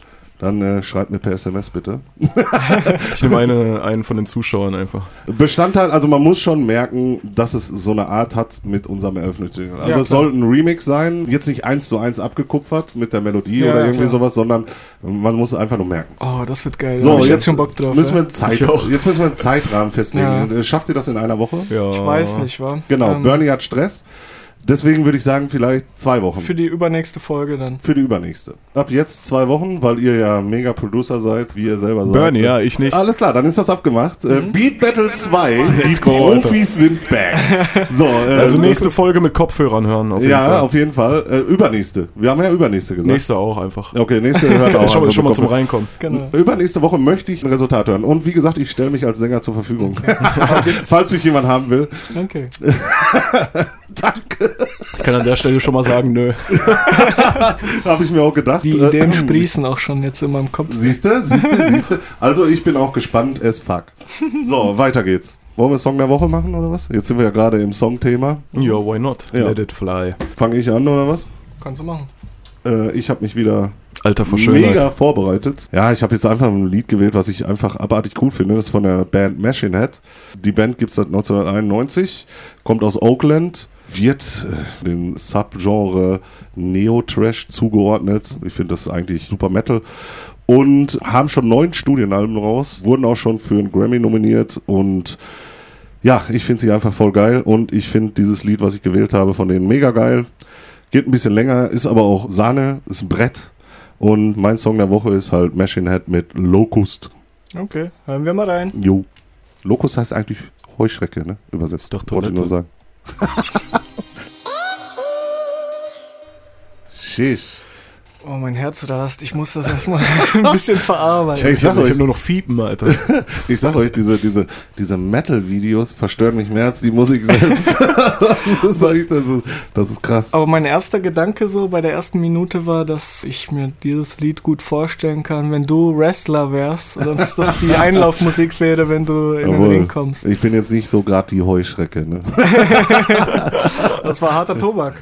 dann äh, schreibt mir per SMS bitte. Ich nehme eine, einen von den Zuschauern einfach. Bestandteil, also man muss schon merken, dass es so eine Art hat mit unserem Eröffnungsjingle. Also Ja, es soll ein Remix sein, jetzt nicht eins zu eins abgekupfert mit der Melodie Ja, oder irgendwie klar. sowas, sondern man muss es einfach nur merken. Oh, das wird geil. So, jetzt, schon Bock drauf. müssen wir Zeit, jetzt müssen wir einen Zeitrahmen festlegen. Ja. Schafft ihr das in einer Woche? Ja. Ich weiß nicht, wa? Genau, Ähm, Bernie hat Stress. Deswegen würde ich sagen, vielleicht zwei Wochen. Für die übernächste Folge dann. Für die übernächste. Ab jetzt zwei Wochen, weil ihr ja mega Producer seid, wie ihr selber seid. Bernie, ja, ich nicht. Alles klar, dann ist das abgemacht. Äh, Beat Battle 2, die go, Profis sind back. So, äh, Also nächste Folge mit Kopfhörern hören, auf jeden Ja, Fall. auf jeden Fall. Äh, übernächste. Wir haben ja übernächste gesagt. Nächste auch einfach. Okay, nächste hört auch. schon, schon mal zum Reinkommen. Genau. Übernächste Woche möchte ich ein Resultat hören. Und wie gesagt, ich stelle mich als Sänger zur Verfügung. Falls mich jemand haben will. Okay. Danke. Ich kann an der Stelle schon mal sagen, nö. Habe ich mir auch gedacht. Die Äh, Ideen sprießen auch schon jetzt in meinem Kopf. Siehste, siehste, siehste. Also ich bin auch gespannt as fuck. So, weiter geht's. Wollen wir Song der Woche machen oder was? Jetzt sind wir ja gerade im Songthema. Ja, why not? Ja. Let it fly. Fange ich an oder was? Kannst du machen. Äh, ich habe mich wieder Alter vor Schönheit. mega vorbereitet. Ja, ich habe jetzt einfach ein Lied gewählt, was ich einfach abartig cool finde. Das ist von der Band Machine Head. Die Band gibt es seit 1991, kommt aus Oakland, wird äh, dem Subgenre Neo-Trash zugeordnet. Ich finde das eigentlich super Metal. Und haben schon neun Studienalben raus, wurden auch schon für einen Grammy nominiert und ja, ich finde sie einfach voll geil und ich finde dieses Lied, was ich gewählt habe, von denen mega geil. Geht ein bisschen länger, ist aber auch Sahne, ist ein Brett. Und mein Song der Woche ist halt Machine Head mit Locust. Okay, hören wir mal rein. Jo. Locust heißt eigentlich Heuschrecke, ne? Übersetzt. Doch, Wollte ich Toilette. nur sagen. Sheesh. Oh, mein Herz rast. Ich muss das erstmal ein bisschen verarbeiten. Ja, ich sag Ich euch, hab nur noch Fiepen, Alter. ich sag euch, diese, diese, diese Metal-Videos verstören mich mehr als die Musik selbst. das, ist echt, das, ist, das ist krass. Aber mein erster Gedanke so bei der ersten Minute war, dass ich mir dieses Lied gut vorstellen kann, wenn du Wrestler wärst, dass das die Einlaufmusik wäre, wenn du in den Jawohl. Ring kommst. Ich bin jetzt nicht so gerade die Heuschrecke, ne? Das war harter Tobak.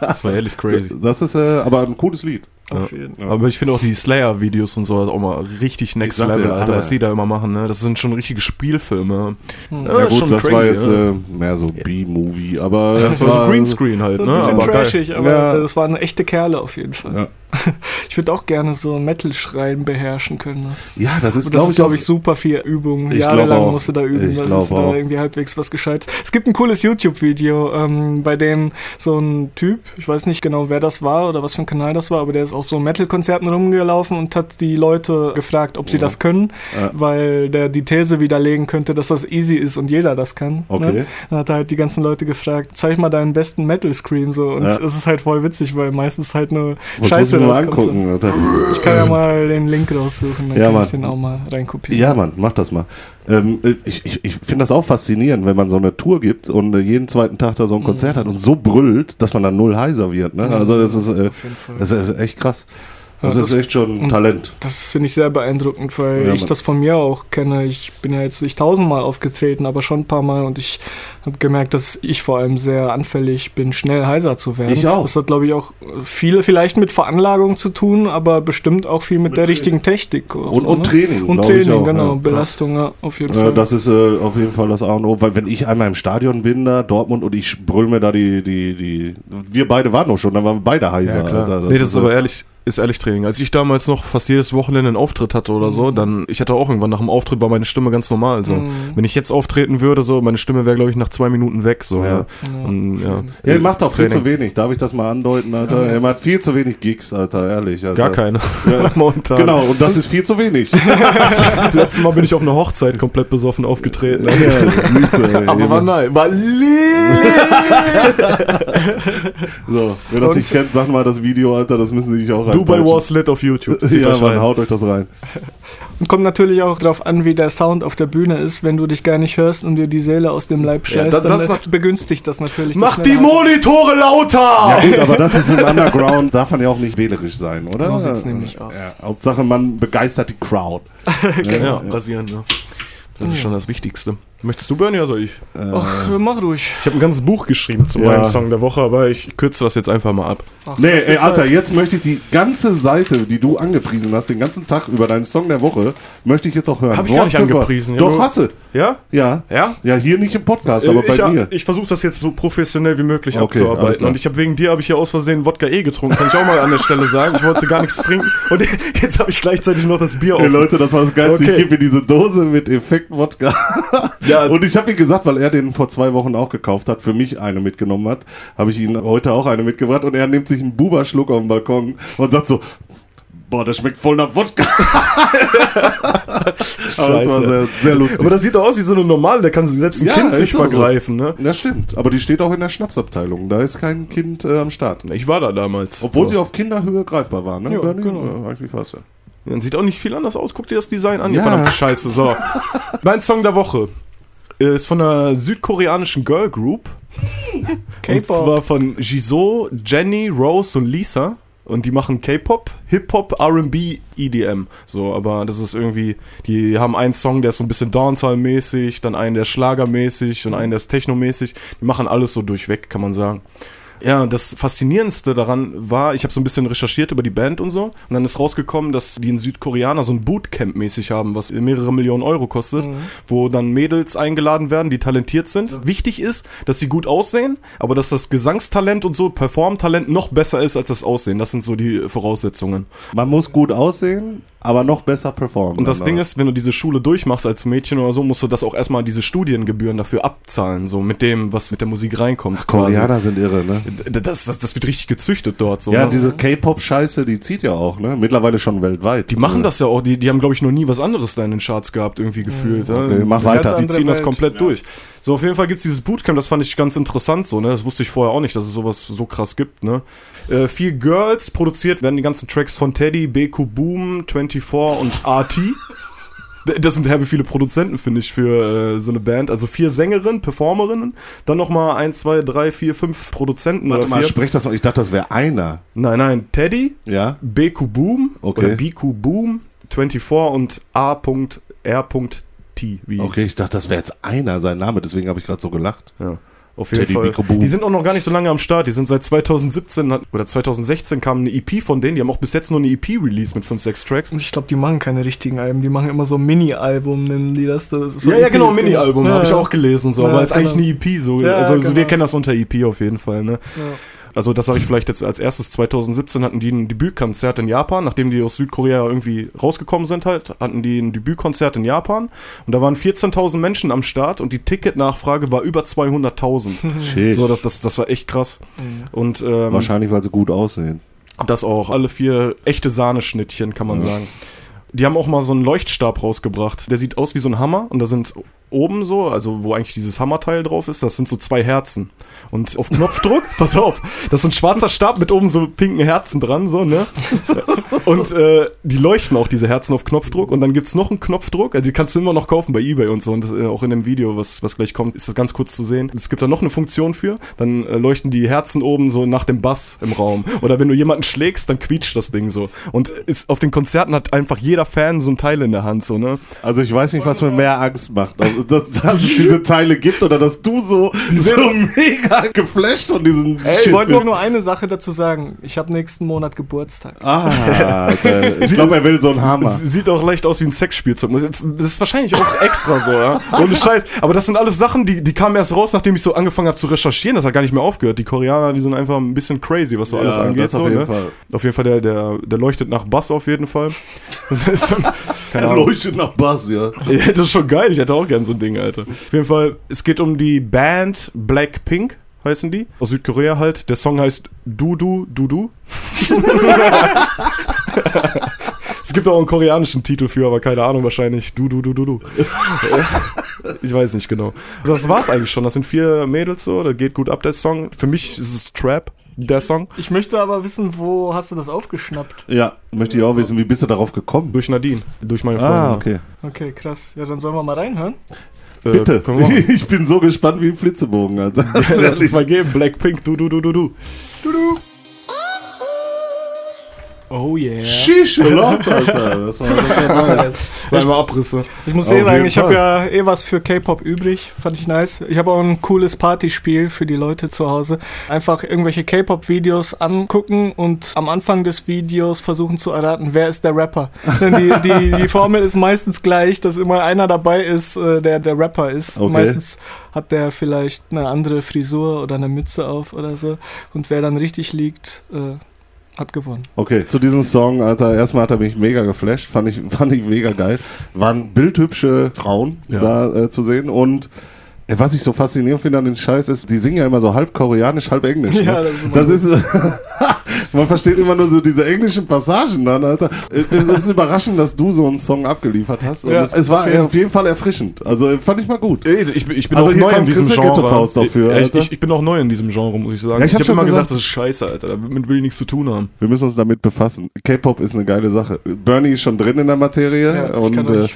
Das war ehrlich crazy. Das ist äh, aber ein cooles Lied. Auf jeden. Aber ich finde auch die Slayer-Videos und so auch mal richtig next level, Alter, Alter. was die da immer machen, ne? Das sind schon richtige Spielfilme. Hm. Ja, Ja gut, schon das war crazy, jetzt ja. äh, mehr so B-Movie, aber Das war so Greenscreen halt, So ne? ein bisschen Aber geil. trashig, aber Ja. das waren echte Kerle auf jeden Fall. Ja. Ich würde auch gerne so Metal-Schreien beherrschen können. Das, Ja, das ist, glaube ist, ich, glaube auch- ich, super viel Übung. Ich Jahrelang glaub auch. musst du da üben, Ich glaub du auch. da irgendwie halbwegs was Gescheites. Es gibt ein cooles YouTube-Video, ähm, bei dem so ein Typ, ich weiß nicht genau, wer das war oder was für ein Kanal das war, aber der ist auf so Metal-Konzerten rumgelaufen und hat die Leute gefragt, ob sie Ja. das können, Ja. weil der die These widerlegen könnte, dass das easy ist und jeder das kann. Okay. Ne? Dann hat er halt die ganzen Leute gefragt, zeig mal deinen besten Metal-Scream so. Und Ja. es ist halt voll witzig, weil meistens halt nur Was muss Scheiße ich rauskommt. so. angucken, Alter. Ich kann ja mal den Link raussuchen, dann Ja, kann Mann. ich den auch mal reinkopieren. Ja, Mann, mach das mal. Ähm, ich ich, ich finde das auch faszinierend, wenn man so eine Tour gibt und äh, jeden zweiten Tag da so ein Konzert hat und so brüllt, dass man dann null heiser wird. Ne? Also das ist, äh, das ist echt krass. Das Ja, ist echt schon Talent. Das finde ich sehr beeindruckend, weil Ja, ich das von mir auch kenne. Ich bin ja jetzt nicht tausendmal aufgetreten, aber schon ein paar Mal und ich habe gemerkt, dass ich vor allem sehr anfällig bin, schnell heiser zu werden. Ich auch. Das hat, glaube ich, auch viel vielleicht mit Veranlagung zu tun, aber bestimmt auch viel mit, der richtigen Technik. Und, und ne? Training. Und Training, auch, genau. ja. Belastung, ja, auf jeden Ja, Fall. das ist äh, auf jeden Fall das A und O, weil wenn ich einmal im Stadion bin, da Dortmund und ich brüll mir da die, die, die, wir beide waren noch schon, da waren wir beide heiser. Alter. nee, das ist aber ehrlich, ist ehrlich Training. Als ich damals noch fast jedes Wochenende einen Auftritt hatte oder so, dann, ich hatte auch irgendwann nach dem Auftritt war meine Stimme ganz normal. So. Mhm. Wenn ich jetzt auftreten würde, so, meine Stimme wäre, glaube ich, nach zwei Minuten weg. So, Ja. ja. Und, ja. Ja, ihr macht auch viel zu wenig. Darf ich das mal andeuten, Alter? er macht viel zu wenig Gigs, Alter, ehrlich. Alter. Gar keine. Ja. Momentan. Genau, und das ist viel zu wenig. Letztes Mal bin ich auf einer Hochzeit komplett besoffen aufgetreten. ja, siehste, ey, Aber war nein. War So, wer das Und- nicht kennt, sag mal das Video, Alter, das müssen Sie sich auch Dubai was lit auf YouTube. Zieht Ja, euch Mann, rein. haut euch das rein. Und kommt natürlich auch darauf an, wie der Sound auf der Bühne ist. Wenn du dich gar nicht hörst und dir die Seele aus dem Leib Ja, scheißt, da- das dann ist begünstigt das natürlich. Mach das die. Monitore lauter! Ja gut, aber das ist im Underground, darf man ja auch nicht wählerisch sein, oder? So sieht's nämlich aus. Ja, Hauptsache, man begeistert die Crowd. Ja, rasieren, ja. Das ist schon das Wichtigste. Möchtest du, Bernie, oder soll ich? Ach, äh, mach ruhig. Ich habe ein ganzes Buch geschrieben zu Ja. meinem Song der Woche, aber ich kürze das jetzt einfach mal ab. Ach, Nee, ey, Alter, Zeit. jetzt möchte ich die ganze Seite, die du angepriesen hast, den ganzen Tag über deinen Song der Woche, möchte ich jetzt auch hören. Hab ich gar nicht Wort für Wort. angepriesen, ja, Doch, nur- hasse. Ja? Ja. Ja? Ja, hier nicht im Podcast, aber ich bei mir. ich versuche das jetzt so professionell wie möglich Okay, abzuarbeiten. Und ich habe wegen dir habe ich hier aus Versehen Wodka E getrunken, kann ich auch mal an der Stelle sagen. Ich wollte gar nichts trinken und jetzt habe ich gleichzeitig noch das Bier Ey, auf. Leute, das war das Geilste. Okay. Ich gebe mir diese Dose mit Effekt-Wodka. Ja. Und ich habe ihm gesagt, weil er den vor zwei Wochen auch gekauft hat, für mich eine mitgenommen hat, habe ich ihm heute auch eine mitgebracht und er nimmt sich einen Buberschluck auf dem Balkon und sagt so, boah, das schmeckt voll nach Wodka. Aber das war Scheiße. sehr, sehr lustig. Aber das sieht doch aus wie so eine normale, da kann selbst ein Ja, Kind sich doch so. vergreifen, ne? das stimmt, aber die steht auch in der Schnapsabteilung. Da ist kein Kind äh, am Start. Ich war da damals. Obwohl So. sie auf Kinderhöhe greifbar war, ne? Ja, Bernie? genau. Ja, eigentlich fast, ja. Ja, Sieht auch nicht viel anders aus. Guck dir das Design an, Ja. ihr verdammte Scheiße. So. mein Song der Woche ist von einer südkoreanischen Girl Group. Und zwar von Jisoo, Jenny, Rose und Lisa. Und die machen K-Pop, Hip-Hop, RB, EDM. So, aber das ist irgendwie, die haben einen Song, der ist so ein bisschen Dancehall-mäßig, dann einen, der ist Schlagermäßig und einen, der ist Techno-mäßig. Die machen alles so durchweg, kann man sagen. Ja, das Faszinierendste daran war, ich habe so ein bisschen recherchiert über die Band und so. Und dann ist rausgekommen, dass die in Südkoreaner so ein Bootcamp-mäßig haben, was mehrere Millionen Euro kostet, wo dann Mädels eingeladen werden, die talentiert sind. Wichtig ist, dass sie gut aussehen, aber dass das Gesangstalent und so, Performtalent noch besser ist als das Aussehen. Das sind so die Voraussetzungen. Man muss gut aussehen, aber noch besser performen. Und das Ding ist, wenn du diese Schule durchmachst als Mädchen oder so, musst du das auch erstmal diese Studiengebühren dafür abzahlen, so mit dem, was mit der Musik reinkommt. quasi. Koreaner sind irre, ne? Das, das, das wird richtig gezüchtet dort. So, Ja, ne? diese K-Pop-Scheiße, die zieht ja auch, ne? Mittlerweile schon weltweit. Die machen das ja auch, die, die haben, glaube ich, noch nie was anderes da in den Charts gehabt, irgendwie gefühlt. Okay, ne? mach Die- weiter. Die ziehen das Welt. komplett durch. So, auf jeden Fall gibt's dieses Bootcamp, das fand ich ganz interessant so, ne? Das wusste ich vorher auch nicht, dass es sowas so krass gibt, ne? Äh, viel Girls, produziert werden die ganzen Tracks von Teddy, BQ Boom, 24 und RT. Das sind herbe viele Produzenten, finde ich, für äh, so eine Band. Also vier Sängerinnen, Performerinnen, dann nochmal eins, zwei, drei, vier, fünf Produzenten Warte mal, sprech das mal. Ich dachte, das wäre einer. Nein, nein, Teddy, Ja? BQ Boom Okay. oder BQ Boom 24 und A.R.T. Wie Okay, ich dachte, das wäre jetzt einer, sein Name. Deswegen habe ich gerade so gelacht. ja, auf jeden Teddy Fall. BQ Boom. Die sind auch noch gar nicht so lange am Start. Die sind seit 2017 hat- oder 2016 kam eine EP von denen. Die haben auch bis jetzt nur eine EP released mit 5, 6 Tracks. Und ich glaube, die machen keine richtigen Alben, die machen immer so Mini-Album, nennen die das. das ist so ja, ja, genau, EPs, Mini-Album, Ja, habe ich auch gelesen, so, Ja, aber ist eigentlich genau. eine EP, so. Ja, also, also wir genau. kennen das unter EP auf jeden Fall, ne? Ja. Also das sage ich vielleicht jetzt als erstes. 2017 hatten die ein Debütkonzert in Japan, nachdem die aus Südkorea irgendwie rausgekommen sind halt, hatten die ein Debütkonzert in Japan und da waren 14.000 Menschen am Start und die Ticketnachfrage war über 200.000. Shit. so, das, das, das war echt krass. Und ähm, Wahrscheinlich, weil sie gut aussehen. das auch, alle vier echte Sahneschnittchen, kann man sagen. Die haben auch mal so einen Leuchtstab rausgebracht. Der sieht aus wie so ein Hammer und da sind oben so, also wo eigentlich dieses Hammerteil drauf ist, das sind so zwei Herzen. Und auf Knopfdruck, pass auf, das ist ein schwarzer Stab mit oben so pinken Herzen dran, so, ne? Und äh, die leuchten auch, diese Herzen auf Knopfdruck. Und dann gibt's noch einen Knopfdruck, also die kannst du immer noch kaufen bei Ebay und so. Und das, äh, auch in dem Video, was, was gleich kommt, ist das ganz kurz zu sehen. Es gibt da noch eine Funktion für, dann äh, leuchten die Herzen oben so nach dem Bass im Raum. Oder wenn du jemanden schlägst, dann quietscht das Ding so. Und ist, auf den Konzerten hat einfach jeder Fan so ein Teil in der Hand, so, ne? Also ich weiß nicht, was mir mehr Angst macht. Also, dass, dass es diese Teile gibt oder dass du so, so mega geflasht von diesen Ich wollte bist. noch nur eine Sache dazu sagen. Ich habe nächsten Monat Geburtstag. Ah, der, ich glaube, er will so einen Hammer. Sieht auch leicht aus wie ein Sexspielzeug. Das ist wahrscheinlich auch extra so, ja. Ohne Scheiß. Aber das sind alles Sachen, die, die kamen erst raus, nachdem ich so angefangen habe zu recherchieren. Das hat gar nicht mehr aufgehört. Die Koreaner, die sind einfach ein bisschen crazy, was so alles Ja, angeht. das auf so, jeden ne? Fall. Auf jeden Fall, der, der, der leuchtet nach Bass auf jeden Fall. Das ist, keine Er Ahnung. leuchtet nach Bass, ja. Ja, das ist schon geil. Ich hätte auch gern so ein Ding, Alter. Auf jeden Fall, es geht um die Band Blackpink, heißen die. Aus Südkorea halt. Der Song heißt Du Du Du Du. es gibt auch einen koreanischen Titel für, aber keine Ahnung, wahrscheinlich Du Du Du Du Du. ich weiß nicht genau. Das war's eigentlich schon. Das sind vier Mädels so. Der geht gut ab, der Song. Für mich ist es Trap, der Song. Ich möchte aber wissen, wo hast du das aufgeschnappt? Ja, möchte ich auch wissen, wie bist du darauf gekommen? Durch Nadine. Durch meine Freundin. Ah, okay. Okay, krass. Ja, dann sollen wir mal reinhören. Äh, Bitte. machen. Ich bin so gespannt wie ein Flitzebogen, Alter. Lass uns mal geben. Blackpink, du, du, du, du, du. Oh yeah. Shish, laut, Alter. Das war, das war nice. Sag mal Abrisse. Ich muss eh sagen, ich habe ja eh was für K-Pop übrig. Fand ich nice. Ich habe auch ein cooles Partyspiel für die Leute zu Hause. Einfach irgendwelche K-Pop-Videos angucken und am Anfang des Videos versuchen zu erraten, wer ist der Rapper. Denn die, die, die Formel ist meistens gleich, dass immer einer dabei ist, äh, der der Rapper ist. Okay. Meistens hat der vielleicht eine andere Frisur oder eine Mütze auf oder so. Und wer dann richtig liegt, äh, hat gewonnen. Okay, zu diesem Song, Alter, erstmal hat er mich mega geflasht, fand ich, fand ich mega geil. Waren bildhübsche Frauen Ja. da äh, zu sehen und äh, was ich so faszinierend finde an den Scheiß ist, die singen ja immer so halb koreanisch, halb englisch. Ja, ne? das ist das ist, man versteht immer nur so diese englischen Passagen dann, Alter. Es ist überraschend, dass du so einen Song abgeliefert hast. Und Ja, es, es war auf jeden- auf jeden Fall erfrischend. Also fand ich mal gut. Ey, ich, bin- ich bin Also auch neu in diesem Genre. Dafür, ich, ich, ich bin auch neu in diesem Genre, muss ich sagen. Ja, ich ich hab habe schon immer gesagt, gesagt- das ist scheiße, Alter. Damit will ich nichts zu tun haben. Wir müssen uns damit befassen. K-Pop ist eine geile Sache. Bernie ist schon drin in der Materie Ja, ich und äh,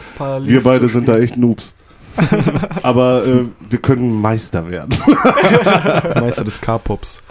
wir beide sind da echt Noobs. Aber äh, wir können Meister werden. Meister des K-Pops.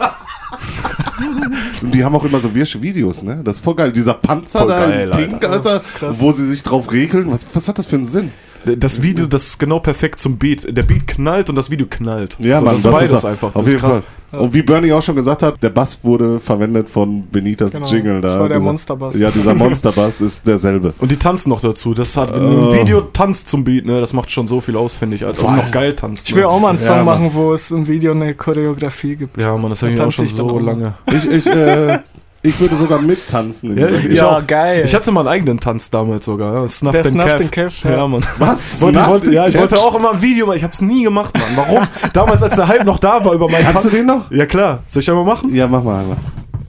Und die haben auch immer so wirsche Videos, ne? Das ist voll geil. Dieser Panzer Voll da geil, in Pink, Alter. Alter, wo sie sich drauf regeln. Was, was hat das für einen Sinn? Das Video, das ist genau perfekt zum Beat. Der Beat knallt und das Video knallt. Ja, so, Mann, das, das, ist beides ist einfach. Auf das jeden. Fall. Und wie Bernie auch schon gesagt hat, der Bass wurde verwendet von Benitas Genau, Jingle da. das war der Dieser- Monsterbass. Ja, dieser Monsterbass ist derselbe. Und die tanzen noch dazu. Das hat, Oh. ein Video tanzt zum Beat, ne, das macht schon so viel aus, finde ich. Als auch noch geil tanzt. Ich will ne? auch mal einen Song ja, machen, wo es im Video eine Choreografie gibt. Ja, Mann, das habe ich auch schon so lange. Ich, ich, äh, ich würde sogar mittanzen. in Ja, diesem ich Video. auch. geil. Ich hatte mal einen eigenen Tanz damals sogar. Ja. Snuff Der den Snuff den Kev, Ja, ja. Mann. Was? Wollte, ich wollte, ja, ich wollte auch immer ein Video machen. Ich habe es nie gemacht, Mann. Warum? Damals, als der Hype noch da war über meinen Kannst du Tanz. den noch? Ja, klar. Soll ich einmal machen? Ja, mach mal. Mach.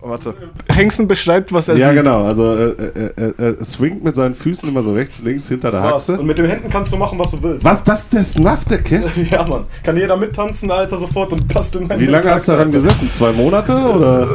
Warte. Hengsten beschreibt, was er Ja, sieht. genau. Also äh, äh, äh, er swingt mit seinen Füßen immer so rechts, links hinter Das der war's. Achse. Und mit den Händen kannst du machen, was du willst. Was? Das ist der Snuff, der Cat? Ja, Mann. Kann jeder mittanzen, Alter, sofort und passt in meinen Wie lange Tag, hast du daran Alter. gesessen? Zwei Monate? Oder?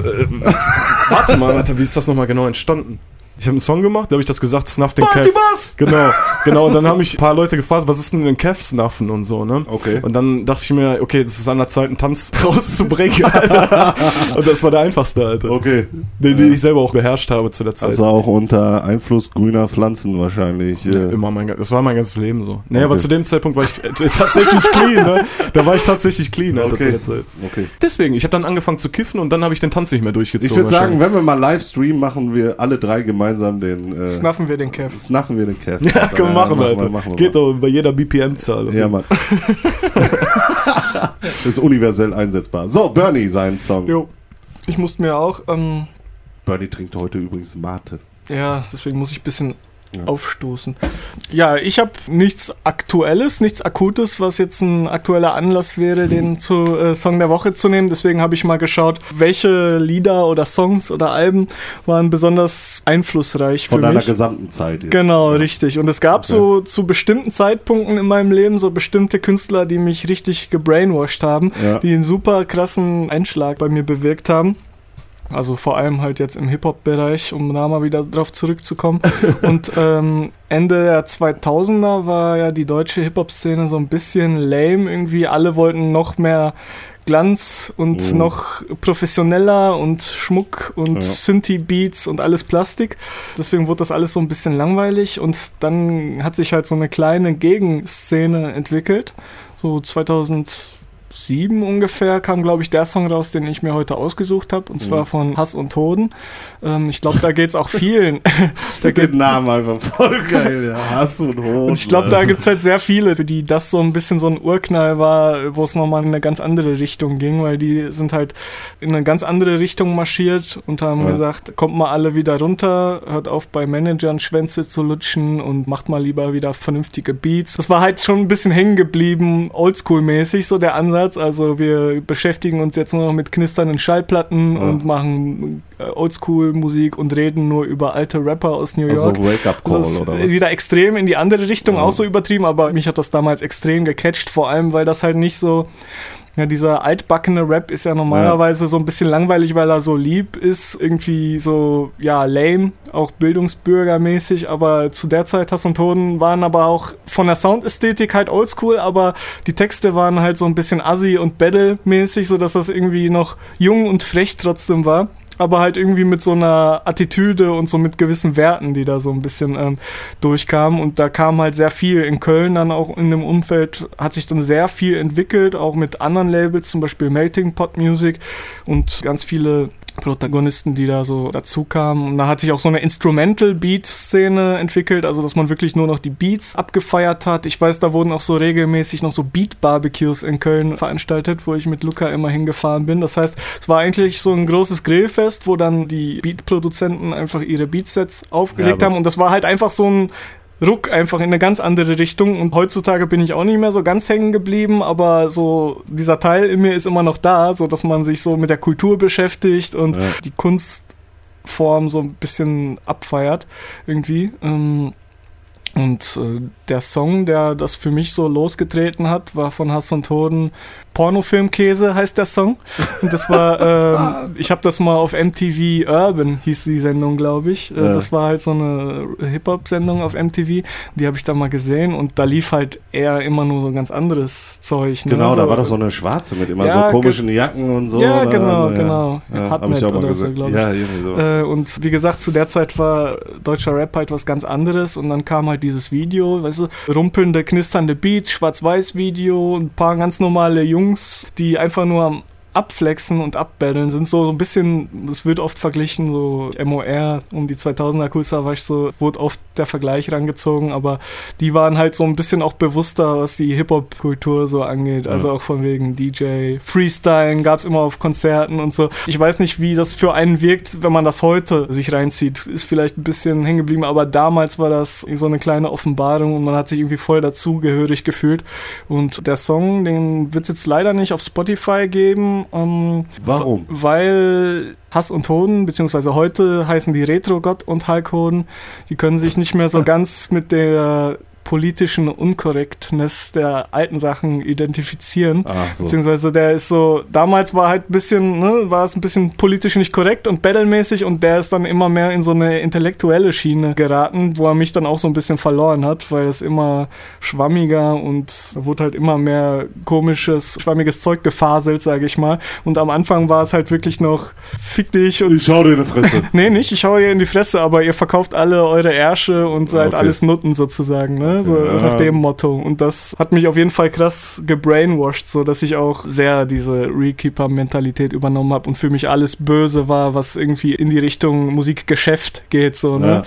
Warte mal, Alter, wie ist das nochmal genau entstanden? Ich habe einen Song gemacht, da habe ich das gesagt, Snuff den Kev. was? Genau, genau. Und dann haben mich ein paar Leute gefragt, was ist denn ein Kev snuffen und so, ne? Okay. Und dann dachte ich mir, okay, das ist an der Zeit, einen Tanz rauszubringen, Alter. Und das war der einfachste, Alter. Okay. Den, den ich selber auch beherrscht habe zu der Zeit. Also auch unter Einfluss grüner Pflanzen wahrscheinlich. äh, Immer mein, das war mein ganzes Leben so. Nee, Okay. aber zu dem Zeitpunkt war ich äh, tatsächlich clean, ne? Da war ich tatsächlich clean, Alter, Okay. zu der Zeit. Okay. Deswegen, ich habe dann angefangen zu kiffen und dann habe ich den Tanz nicht mehr durchgezogen. Ich würde sagen, wenn wir mal Livestream machen, wir alle drei gemeinsam den. Äh, Snuffen wir den Kev. snuffen wir den Kev. Ja, können wir machen, wir, Alter. machen wir Geht doch bei jeder BPM-Zahl. Ja, Mann. ist universell einsetzbar. So, Bernie, sein Song. Jo. Ich musste mir auch, ähm, Bernie trinkt heute übrigens Mate. ja, deswegen muss ich ein bisschen aufstoßen. Ja, ich habe nichts Aktuelles, nichts Akutes, was jetzt ein aktueller Anlass wäre, den zu äh, Song der Woche zu nehmen. Deswegen habe ich mal geschaut, welche Lieder oder Songs oder Alben waren besonders einflussreich Von für deiner mich. gesamten Zeit jetzt. Genau, Ja. richtig. Und es gab Okay. so zu bestimmten Zeitpunkten in meinem Leben so bestimmte Künstler, die mich richtig gebrainwashed haben, Ja. die einen super krassen Einschlag bei mir bewirkt haben. Also vor allem halt jetzt im Hip-Hop-Bereich, um da mal wieder drauf zurückzukommen. Und ähm, Ende der 2000er war ja die deutsche Hip-Hop-Szene so ein bisschen lame irgendwie. Alle wollten noch mehr Glanz und Mhm. noch professioneller und Schmuck und Ja. Synthie-Beats und alles Plastik. Deswegen wurde das alles so ein bisschen langweilig und dann hat sich halt so eine kleine Gegenszene entwickelt. So 2007 ungefähr kam, glaube ich, der Song raus, den ich mir heute ausgesucht habe, und zwar Mhm. von Hass und Hoden. Ähm, ich glaube, da geht es auch vielen. da geht, Den Namen einfach voll geil, ja. Hass und Hohn. und ich glaube, da gibt es halt sehr viele, für die das so ein bisschen so ein Urknall war, wo es nochmal in eine ganz andere Richtung ging, weil die sind halt in eine ganz andere Richtung marschiert und haben Ja. gesagt, kommt mal alle wieder runter, hört auf bei Managern Schwänze zu lutschen und macht mal lieber wieder vernünftige Beats. Das war halt schon ein bisschen hängen geblieben, oldschool-mäßig, so der Ansatz. Also wir beschäftigen uns jetzt nur noch mit knisternden Schallplatten Ja. und machen äh, Oldschool-Musik und reden nur über alte Rapper aus New York. Also Wake-up-Call Also oder was? wieder extrem in die andere Richtung, Ja. auch so übertrieben, aber mich hat das damals extrem gecatcht, vor allem, weil das halt nicht so. Ja, dieser altbackene Rap ist ja normalerweise so ein bisschen langweilig, weil er so lieb ist, irgendwie so, ja, lame, auch bildungsbürgermäßig, aber zu der Zeit Hass und Hoden waren aber auch von der Soundästhetik halt oldschool, aber die Texte waren halt so ein bisschen assi und battle-mäßig, sodass das irgendwie noch jung und frech trotzdem war aber halt irgendwie mit so einer Attitüde und so mit gewissen Werten, die da so ein bisschen ähm, durchkamen. Und da kam halt sehr viel in Köln dann auch in dem Umfeld, hat sich dann sehr viel entwickelt, auch mit anderen Labels, zum Beispiel Melting Pot Music und ganz viele Protagonisten, die da so dazu kamen. Und da hat sich auch so eine Instrumental-Beat-Szene entwickelt, also dass man wirklich nur noch die Beats abgefeiert hat. Ich weiß, da wurden auch so regelmäßig noch so Beat-Barbecues in Köln veranstaltet, wo ich mit Luca immer hingefahren bin. Das heißt, es war eigentlich so ein großes Grillfest, wo dann die Beat-Produzenten einfach ihre Beatsets aufgelegt Ja, haben. Und das war halt einfach so ein Ruck einfach in eine ganz andere Richtung und heutzutage bin ich auch nicht mehr so ganz hängen geblieben, aber so dieser Teil in mir ist immer noch da, so dass man sich so mit der Kultur beschäftigt und Ja. die Kunstform so ein bisschen abfeiert irgendwie. Ähm, und äh, der Song, der das für mich so losgetreten hat, war von Hass und Hoden. Pornofilmkäse heißt der Song. Und das war, ähm, ich habe das mal auf MTV Urban, hieß die Sendung, glaube ich. Äh, Ja. Das war halt so eine Hip-Hop-Sendung auf MTV. Die habe ich da mal gesehen und da lief halt eher immer nur so ganz anderes Zeug. Ne? Genau, da so, war doch so eine schwarze mit immer Ja, so komischen Jacken und so. Ja, da, genau, ja. genau. Ja, hab Hotnet ich auch mal so, gesehen. ich. Ja, irgendwie sowas. Äh, und wie gesagt, zu der Zeit war deutscher Rap halt was ganz anderes und dann kam halt dieses Video, weißt du, rumpelnde, knisternde Beats, Schwarz-Weiß-Video, ein paar ganz normale Jungs, die einfach nur am Abflexen und Abbattlen sind so, so ein bisschen, es wird oft verglichen, so MOR um die 2000er Cool Savage, so wurde oft der Vergleich rangezogen, aber die waren halt so ein bisschen auch bewusster, was die Hip-Hop-Kultur so angeht, also Ja. auch von wegen DJ, Freestylen gab's immer auf Konzerten und so. Ich weiß nicht, wie das für einen wirkt, wenn man das heute sich reinzieht, ist vielleicht ein bisschen hängen geblieben, aber damals war das so eine kleine Offenbarung und man hat sich irgendwie voll dazugehörig gefühlt und der Song, den wird's jetzt leider nicht auf Spotify geben, ähm, Warum? weil Hass und Hoden, beziehungsweise heute heißen die Retro-Gott und Hulk Hoden, die können sich nicht mehr so ganz mit der politischen Unkorrektness der alten Sachen identifizieren. Ah, so. Beziehungsweise der ist so, damals war halt ein bisschen, ne, war es ein bisschen politisch nicht korrekt und battlemäßig und der ist dann immer mehr in so eine intellektuelle Schiene geraten, wo er mich dann auch so ein bisschen verloren hat, weil es immer schwammiger und da wurde halt immer mehr komisches, schwammiges Zeug gefaselt, sage ich mal. Und am Anfang war es halt wirklich noch fick dich und Ich schau dir in die Fresse. Nee, nicht, ich hau ihr in die Fresse, aber ihr verkauft alle eure Ärsche und seid Okay. alles Nutten sozusagen, ne? Ne? So Ja. nach dem Motto. Und das hat mich auf jeden Fall krass gebrainwashed, so dass ich auch sehr diese Rekeeper-Mentalität übernommen habe und für mich alles böse war, was irgendwie in die Richtung Musikgeschäft geht, so, ne? Ja.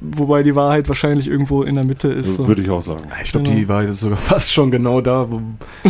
Wobei die Wahrheit wahrscheinlich irgendwo in der Mitte ist. So. Würde ich auch sagen. Ich glaube, Genau. die Wahrheit ist sogar fast schon genau da, wo,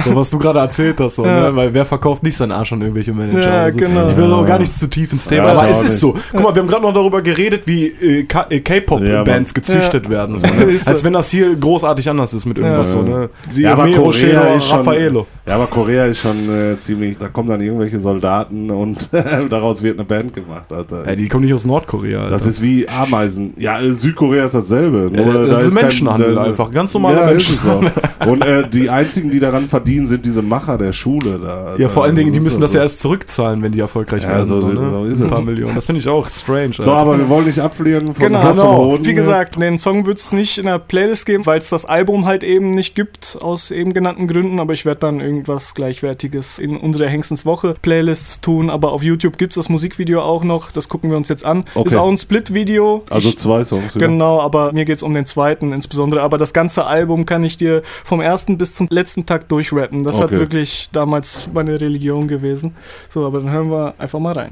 so, was du gerade erzählt hast. So, Ja. ne? Weil wer verkauft nicht seinen Arsch an irgendwelche Manager? Ja, Also, genau. Ich will auch gar nicht zu tief ins Thema, Ja, aber es ist so. Guck mal, wir haben gerade noch darüber geredet, wie äh, äh, K-Pop-Bands Ja, gezüchtet Ja. werden. So, ne? Als wenn das hier großartig anders ist mit irgendwas Ja. so. Ne? Sie, Ja, aber Mero, Korea Shero, ist schon- Raffaello. Ja, aber Korea ist schon äh, ziemlich, da kommen dann irgendwelche Soldaten und daraus wird eine Band gemacht, Alter. Ja, die kommen nicht aus Nordkorea. Alter. das ist wie Ameisen. Ja, äh, Südkorea ist dasselbe. Ja, das da ist kein- Menschenhandel da- einfach, ganz normaler ja, ist es Menschenhandel. auch. Und äh, die einzigen, die daran verdienen, sind diese Macher der Schule da. Alter. ja, vor allen Dingen, die ist müssen das ja erst zurückzahlen, wenn die erfolgreich Ja, werden. so So, sind- ne? so ist Ein paar Millionen. Das finde ich auch strange. So, Alter. aber wir wollen nicht abfliehen von Genau, Hass und Hoden. wie gesagt, den Song wird es nicht in der Playlist geben, weil es das Album halt eben nicht gibt, aus eben genannten Gründen, aber ich werde dann irgendwas Gleichwertiges in unsere Hengstens Woche Playlist tun, aber auf YouTube gibt es das Musikvideo auch noch, das gucken wir uns jetzt an. Okay. Ist auch ein Split-Video. Also Ich- zwei Songs. ja. Genau, aber mir geht's um den zweiten insbesondere. Aber das ganze Album kann ich dir vom ersten bis zum letzten Tag durchrappen. Das hat Okay. wirklich damals meine Religion gewesen. So, aber dann hören wir einfach mal rein.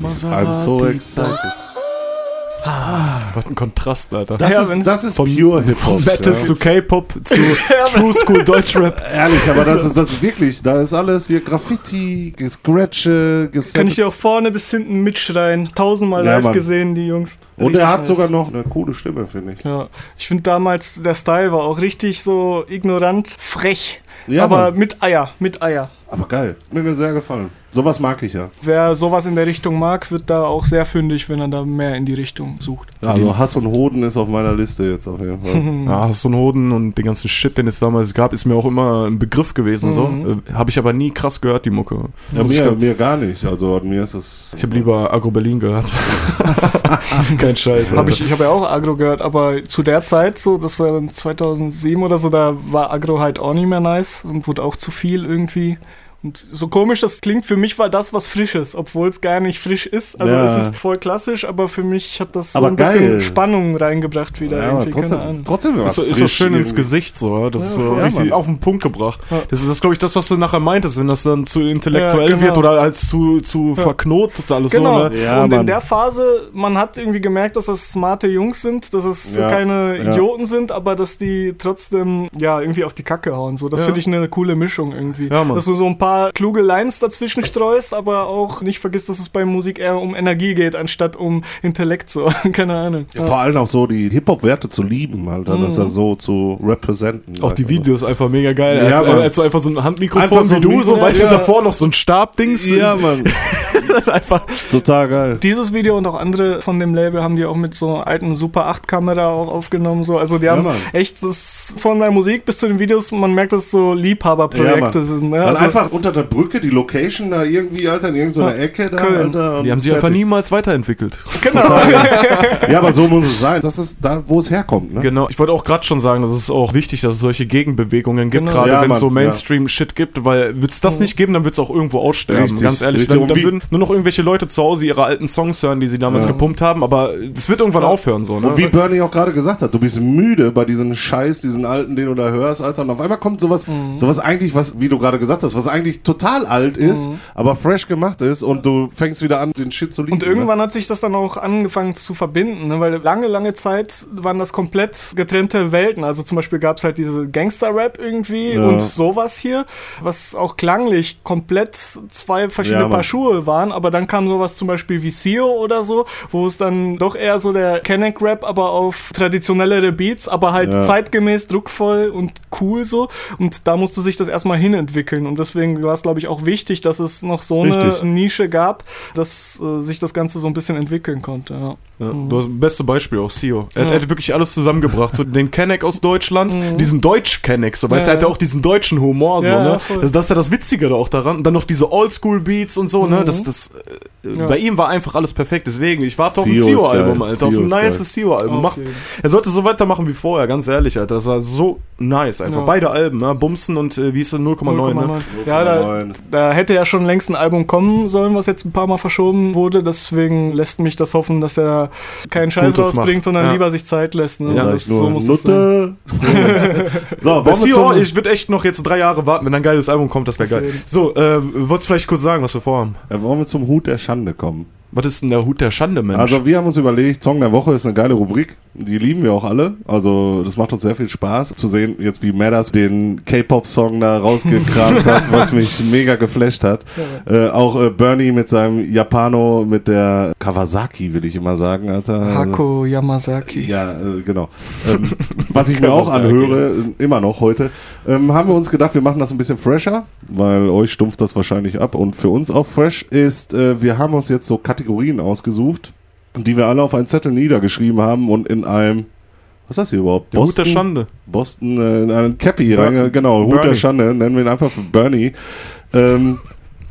I'm so excited. Was ein Kontrast, Alter. Das, Ja, ist, das ist Von- pure Hip-Hop. Von Metal ja. zu K-Pop zu True School Deutschrap. Ehrlich, aber das ist das ist wirklich, da ist alles hier Graffiti, Gescratche, Kann ich dir auch vorne bis hinten mitschreien. Tausendmal Ja, live Mann. gesehen, die Jungs. Und er hat nice. sogar noch eine coole Stimme, finde ich. Ja, ich finde damals, der Style war auch richtig so ignorant, frech. Ja, aber Mann. mit Eier, mit Eier. Aber geil. Mir hat sehr gefallen. Sowas mag ich ja. Wer sowas in der Richtung mag, wird da auch sehr fündig, wenn er da mehr in die Richtung sucht. Also Hass und Hoden ist auf meiner Liste jetzt auf jeden Fall. Ja, so ein Hoden und den ganzen Shit, den es damals gab, ist mir auch immer ein Begriff gewesen. So. Mhm. Äh, habe ich aber nie krass gehört, die Mucke. Ja, mir, glaub- mir gar nicht. Also mir ist es. ich habe lieber Agro Berlin gehört. Kein Scheiß. Hab ich ich habe ja auch Agro gehört, aber zu der Zeit, so, das war dann 2007 oder so, da war Agro halt auch nicht mehr nice und wurde auch zu viel irgendwie. Und so komisch das klingt, für mich war das was Frisches, obwohl es gar nicht frisch ist. Also Ja. es ist voll klassisch, aber für mich hat das so Aber ein bisschen geil. Spannung reingebracht wieder. Ja, irgendwie, keine trotzdem, Ahnung. trotzdem was Das ist so frisch schön ins irgendwie. Gesicht, so. ja. Das ist Ja, so voll. richtig auf den Punkt gebracht. Ja. Das ist, das glaube ich, das, was du nachher meintest, wenn das dann zu intellektuell Ja, genau. wird oder als zu, zu Ja. verknotet alles Genau. so, ne? Ja, und Mann. in der Phase, man hat irgendwie gemerkt, dass das smarte Jungs sind, dass es Ja, keine ja. Idioten sind, aber dass die trotzdem ja irgendwie auf die Kacke hauen. So, das Ja. finde ich eine coole Mischung irgendwie. Ja, Mann. dass du so ein paar kluge Lines dazwischen streust, aber auch nicht vergisst, dass es bei Musik eher um Energie geht, anstatt um Intellekt. So, keine Ahnung. Ja, vor allem auch so die Hip-Hop-Werte zu lieben, Alter. Das Mhm. ja so zu representen. Auch die. Videos einfach mega geil. Ja, er, hat, Mann. er hat so einfach so ein Handmikrofon Einfach so wie ein du, so weißt ja. du, davor noch so ein Stabdings. Ja, Mann. das ist einfach. Total geil. Dieses Video und auch andere von dem Label haben die auch mit so alten Super 8 Kamera auch aufgenommen. So. Also die Ja, haben Mann. echt das von der Musik bis zu den Videos, man merkt, dass es so Liebhaberprojekte Ja, sind. Ne? Weil Also, einfach unter der Brücke die Location da irgendwie, Alter, in irgendeiner Ja, Ecke da, Köln. Alter. Die haben sich einfach niemals weiterentwickelt. genau. Ja, aber so muss es sein. Das ist da, wo es herkommt, ne? Genau, ich wollte auch gerade schon sagen, das ist auch wichtig, dass es solche Gegenbewegungen gibt, Genau. gerade Ja, wenn es so ja. Mainstream-Shit gibt, weil wird es das nicht geben, dann wird es auch irgendwo aussterben. Richtig, ganz ehrlich, richtig. dann, dann würden nur noch irgendwelche Leute zu Hause ihre alten Songs hören, die sie damals Ja. gepumpt haben, aber es wird irgendwann aufhören so, ne? Und wie Bernie auch gerade gesagt hat, du bist müde bei diesen Scheiß, diesen alten, den du da hörst, Alter. Und auf einmal kommt sowas, Mhm. sowas eigentlich, was, wie du gerade gesagt hast, was eigentlich total alt ist, aber fresh gemacht ist und du fängst wieder an, den Shit zu lieben. Und irgendwann hat sich das dann auch angefangen zu verbinden, ne? weil lange, lange Zeit waren das komplett getrennte Welten. Also zum Beispiel gab es halt diese Gangster-Rap irgendwie Ja. und sowas hier, was auch klanglich komplett zwei verschiedene Ja. Paar Schuhe waren. Aber dann kam sowas zum Beispiel wie Sio oder so, wo es dann doch eher so der Kenneck-Rap, aber auf traditionellere Beats, aber halt Ja. zeitgemäß, druckvoll und cool so. Und da musste sich das erstmal hinentwickeln. Und deswegen war es, glaube ich, auch wichtig, dass es noch so eine Richtig. Nische gab, dass äh, sich das Ganze so ein bisschen entwickeln konnte. Ja. Ja, du hast das beste Beispiel auch Sio. Er, hat- Ja. hat wirklich alles zusammengebracht. So den Kenneck aus Deutschland, diesen Deutsch-Kenneck, so weißt du, Ja. er hat ja auch diesen deutschen Humor, so, ne? Das, das ist ja das Witzige da auch daran. Und dann noch diese Oldschool-Beats und so, ne? Das, das, äh, Ja. bei ihm war einfach alles perfekt. Deswegen, ich warte auf ein ist Sio-Album, geil. Alter. Auf Sio ein nices Sio-Album. Macht- jeden. Er sollte so weitermachen wie vorher, ganz ehrlich, Alter. Das war so nice einfach. Ja. Beide Alben, ne? Bumsen und äh, wie ist das? 0,9, ne? 0,9. Ja, da, da hätte ja schon längst ein Album kommen sollen, was jetzt ein paar Mal verschoben wurde. Deswegen lässt mich das hoffen, dass er keinen Scheiß Gutes rausbringt, macht. sondern Ja. lieber sich Zeit lässt. Ne? Ja, das, nur, muss es sein. Nutte. so, Bei Sio, ich würde echt noch jetzt drei Jahre warten, wenn ein geiles Album kommt, das wäre geil. So, äh, wolltest du vielleicht kurz sagen, was wir vorhaben? äh, wollen wir zum Hut der Schande kommen? Was ist denn der Hut der Schande, Mensch? Also wir haben uns überlegt, Song der Woche ist eine geile Rubrik. Die lieben wir auch alle. Also das macht uns sehr viel Spaß zu sehen, jetzt wie Madders den K-Pop-Song da rausgekramt hat, was mich mega geflasht hat. Äh, auch äh, Bernie mit seinem Japano, mit der Kawasaki, will ich immer sagen, Alter. Hako Yamazaki. Ja, äh, genau. Ähm, was ich mir auch anhöre, äh, immer noch heute, ähm, haben wir uns gedacht, wir machen das ein bisschen fresher, weil euch stumpft das wahrscheinlich ab und für uns auch fresh ist, äh, wir haben uns jetzt so Kategorien ausgesucht, die wir alle auf einen Zettel niedergeschrieben haben und in einem, was ist das hier überhaupt? der Hut der Schande. Boston, äh, in einen Cappy Ber- rein, genau, Hut der Bernie. Schande, nennen wir ihn einfach für Bernie. Ähm,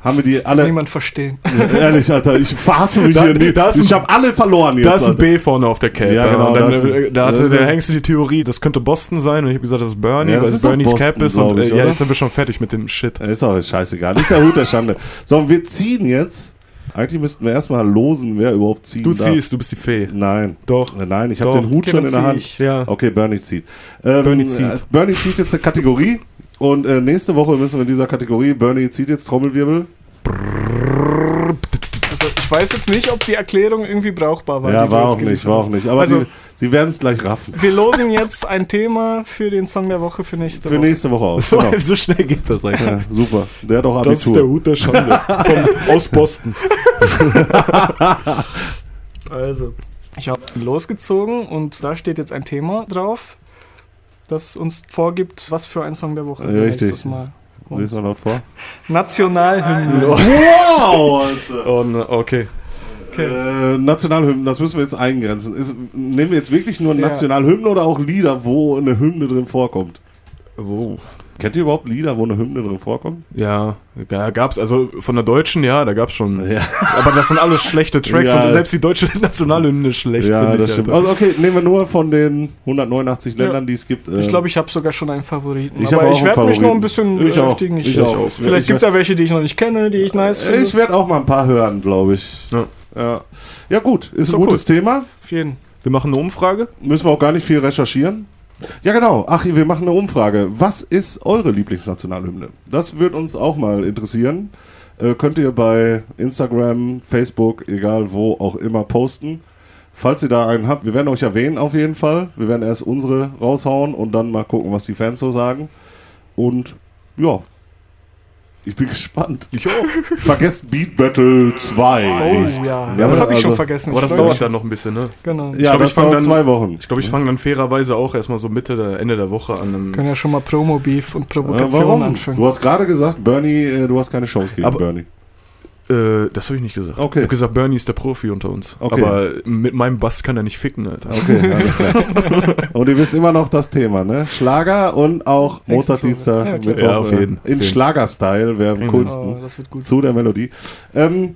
haben wir die alle, Niemand verstehen. ehrlich, Alter, ich verhaspel mich Da- hier nicht. da ist ein- Ich habe alle verloren jetzt. Da ist ein Alter. B vorne auf der Cap. Ja, genau, dann, da ein- äh, da hatte Ja, der ja. Hengste die Theorie, das könnte Boston sein. Und ich habe gesagt, das ist Bernie, Ja, das weil es Bernies Boston, Cap ist. Und ich, äh, ja, jetzt sind wir schon fertig mit dem Shit. Ist auch scheißegal. Ist der Hut der Schande. So, wir ziehen jetzt. Eigentlich müssten wir erstmal losen, wer überhaupt ziehen Du darf. ziehst, du bist die Fee. Nein. Doch. Äh, Nein, ich habe den Hut Okay, schon in der Hand. ich. Ja. Okay, Bernie zieht. Ähm, Bernie zieht. äh, Bernie zieht jetzt eine Kategorie. Und äh, nächste Woche müssen wir in dieser Kategorie, Bernie zieht jetzt Trommelwirbel. Also ich weiß jetzt nicht, ob die Erklärung irgendwie brauchbar war. ja, die war auch nicht, war auch nicht. Aber Also- sie, sie werden es gleich raffen. Wir losen jetzt ein Thema für den Song der Woche für nächste Für Woche. nächste Woche aus. So, Genau. so schnell geht das eigentlich. Ja, super. Der hat auch Das ist der Abitur. Hut der Schande. Von, aus Boston. Also, ich habe losgezogen und da steht jetzt ein Thema drauf, das uns vorgibt, was für ein Song der Woche Ja, richtig. nächstes Mal. Lies mal laut vor. Nationalhymne. Wow! Alter. Oh, ne, okay. Äh, Nationalhymnen, das müssen wir jetzt eingrenzen. Ist, nehmen wir jetzt wirklich nur Ja. Nationalhymnen oder auch Lieder, wo eine Hymne drin vorkommt? Oh. Kennt ihr überhaupt Lieder, wo eine Hymne drin vorkommt? Ja, da gab's, also von der Deutschen, ja, da gab's schon. Ja, Aber das sind alles schlechte Tracks Ja. und selbst die deutsche Nationalhymne ist schlecht, ja finde das ich. stimmt. Alter. Also okay, nehmen wir nur von den 189 Ja. Ländern, die es gibt. Ich glaube, ich habe sogar schon einen Favoriten. Ich aber ich werde mich noch ein bisschen Ich auch. beschäftigen. Ich auch. Vielleicht Ich gibt es ja welche, die ich noch nicht kenne, die ich nice finde. ich werde auch mal ein paar hören, glaube ich. Ja. Ja. ja gut, ist So ein gutes Thema. Auf jeden. Wir machen eine Umfrage. Müssen wir auch gar nicht viel recherchieren. Ja, genau. Ach, wir machen eine Umfrage. Was ist eure Lieblingsnationalhymne? Das wird uns auch mal interessieren. Äh, könnt ihr bei Instagram, Facebook, egal wo auch immer posten. Falls ihr da einen habt, wir werden euch erwähnen auf jeden Fall. Wir werden erst unsere raushauen und dann mal gucken, was die Fans so sagen. Und ja, ich bin gespannt. Ich auch. Vergesst Beat Battle 2. Oh nicht. ja, Ja, das habe ich also- schon vergessen. Aber das Ich dauert mich. dann noch ein bisschen, ne? Genau. Ja, glaub, das ich fang dauert dann- zwei Wochen. Ich glaube, ich fange dann fairerweise auch erstmal so Mitte, der, Ende der Woche an. Können ja schon mal Promo-Beef und Äh, Provokation warum? anfangen. Du hast gerade gesagt, Bernie, äh, du hast keine Chance gegen Aber- Bernie. Äh, das habe ich nicht gesagt. Okay. Ich habe gesagt, Bernie ist der Profi unter uns. Okay. Aber mit meinem Bass kann er nicht ficken, Alter. Okay, alles klar. und ihr wisst immer noch das Thema, ne? Schlager und auch Montag-Dienstag, Woche. Ja. Mittwoch, Ja, auf äh, jeden. in. Schlager-Style wäre am Mhm. coolsten. Oh, das wird gut. Zu der Melodie. Ähm,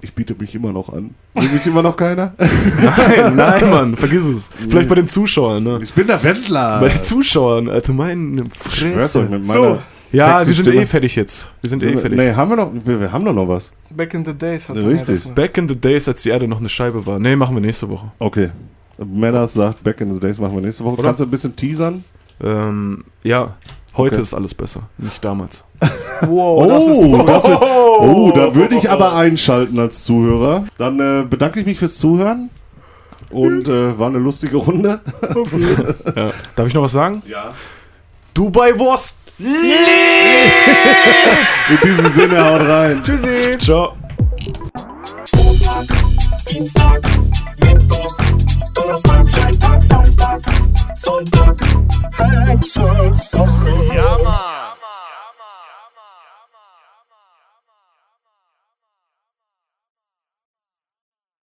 ich biete mich immer noch an. Will mich immer noch keiner? Nein, nein, Mann, vergiss es. Vielleicht bei den Zuschauern, ne? Ich bin der Wendler. Bei den Zuschauern, Alter, meine Ich schwör's euch Fresse. mit meiner Ja, sexy wir sind Stimme. eh fertig jetzt. Wir sind eh fertig. Nee, haben wir noch, wir, wir haben doch noch was. Back in the days hat Richtig. er das. Back in the days, als die Erde noch eine Scheibe war. Nee, machen wir nächste Woche. Okay. Männers sagt, Back in the Days machen wir nächste Woche. Oder? Kannst du ein bisschen teasern? Ähm, ja, heute Okay. ist alles besser, nicht damals. Wow, das ist das wird, oh, da würde ich aber einschalten als Zuhörer. Dann äh, bedanke ich mich fürs Zuhören. Und äh, war eine lustige Runde. Ja. Darf ich noch was sagen? Ja. Dubai Wurst! In diesem Sinne, haut rein. Tschüssi. Ciao. Montag, Dienstag, Mittwoch, Donnerstag, Freitag, Samstag, Sonntag, Hexenswoche. Ja,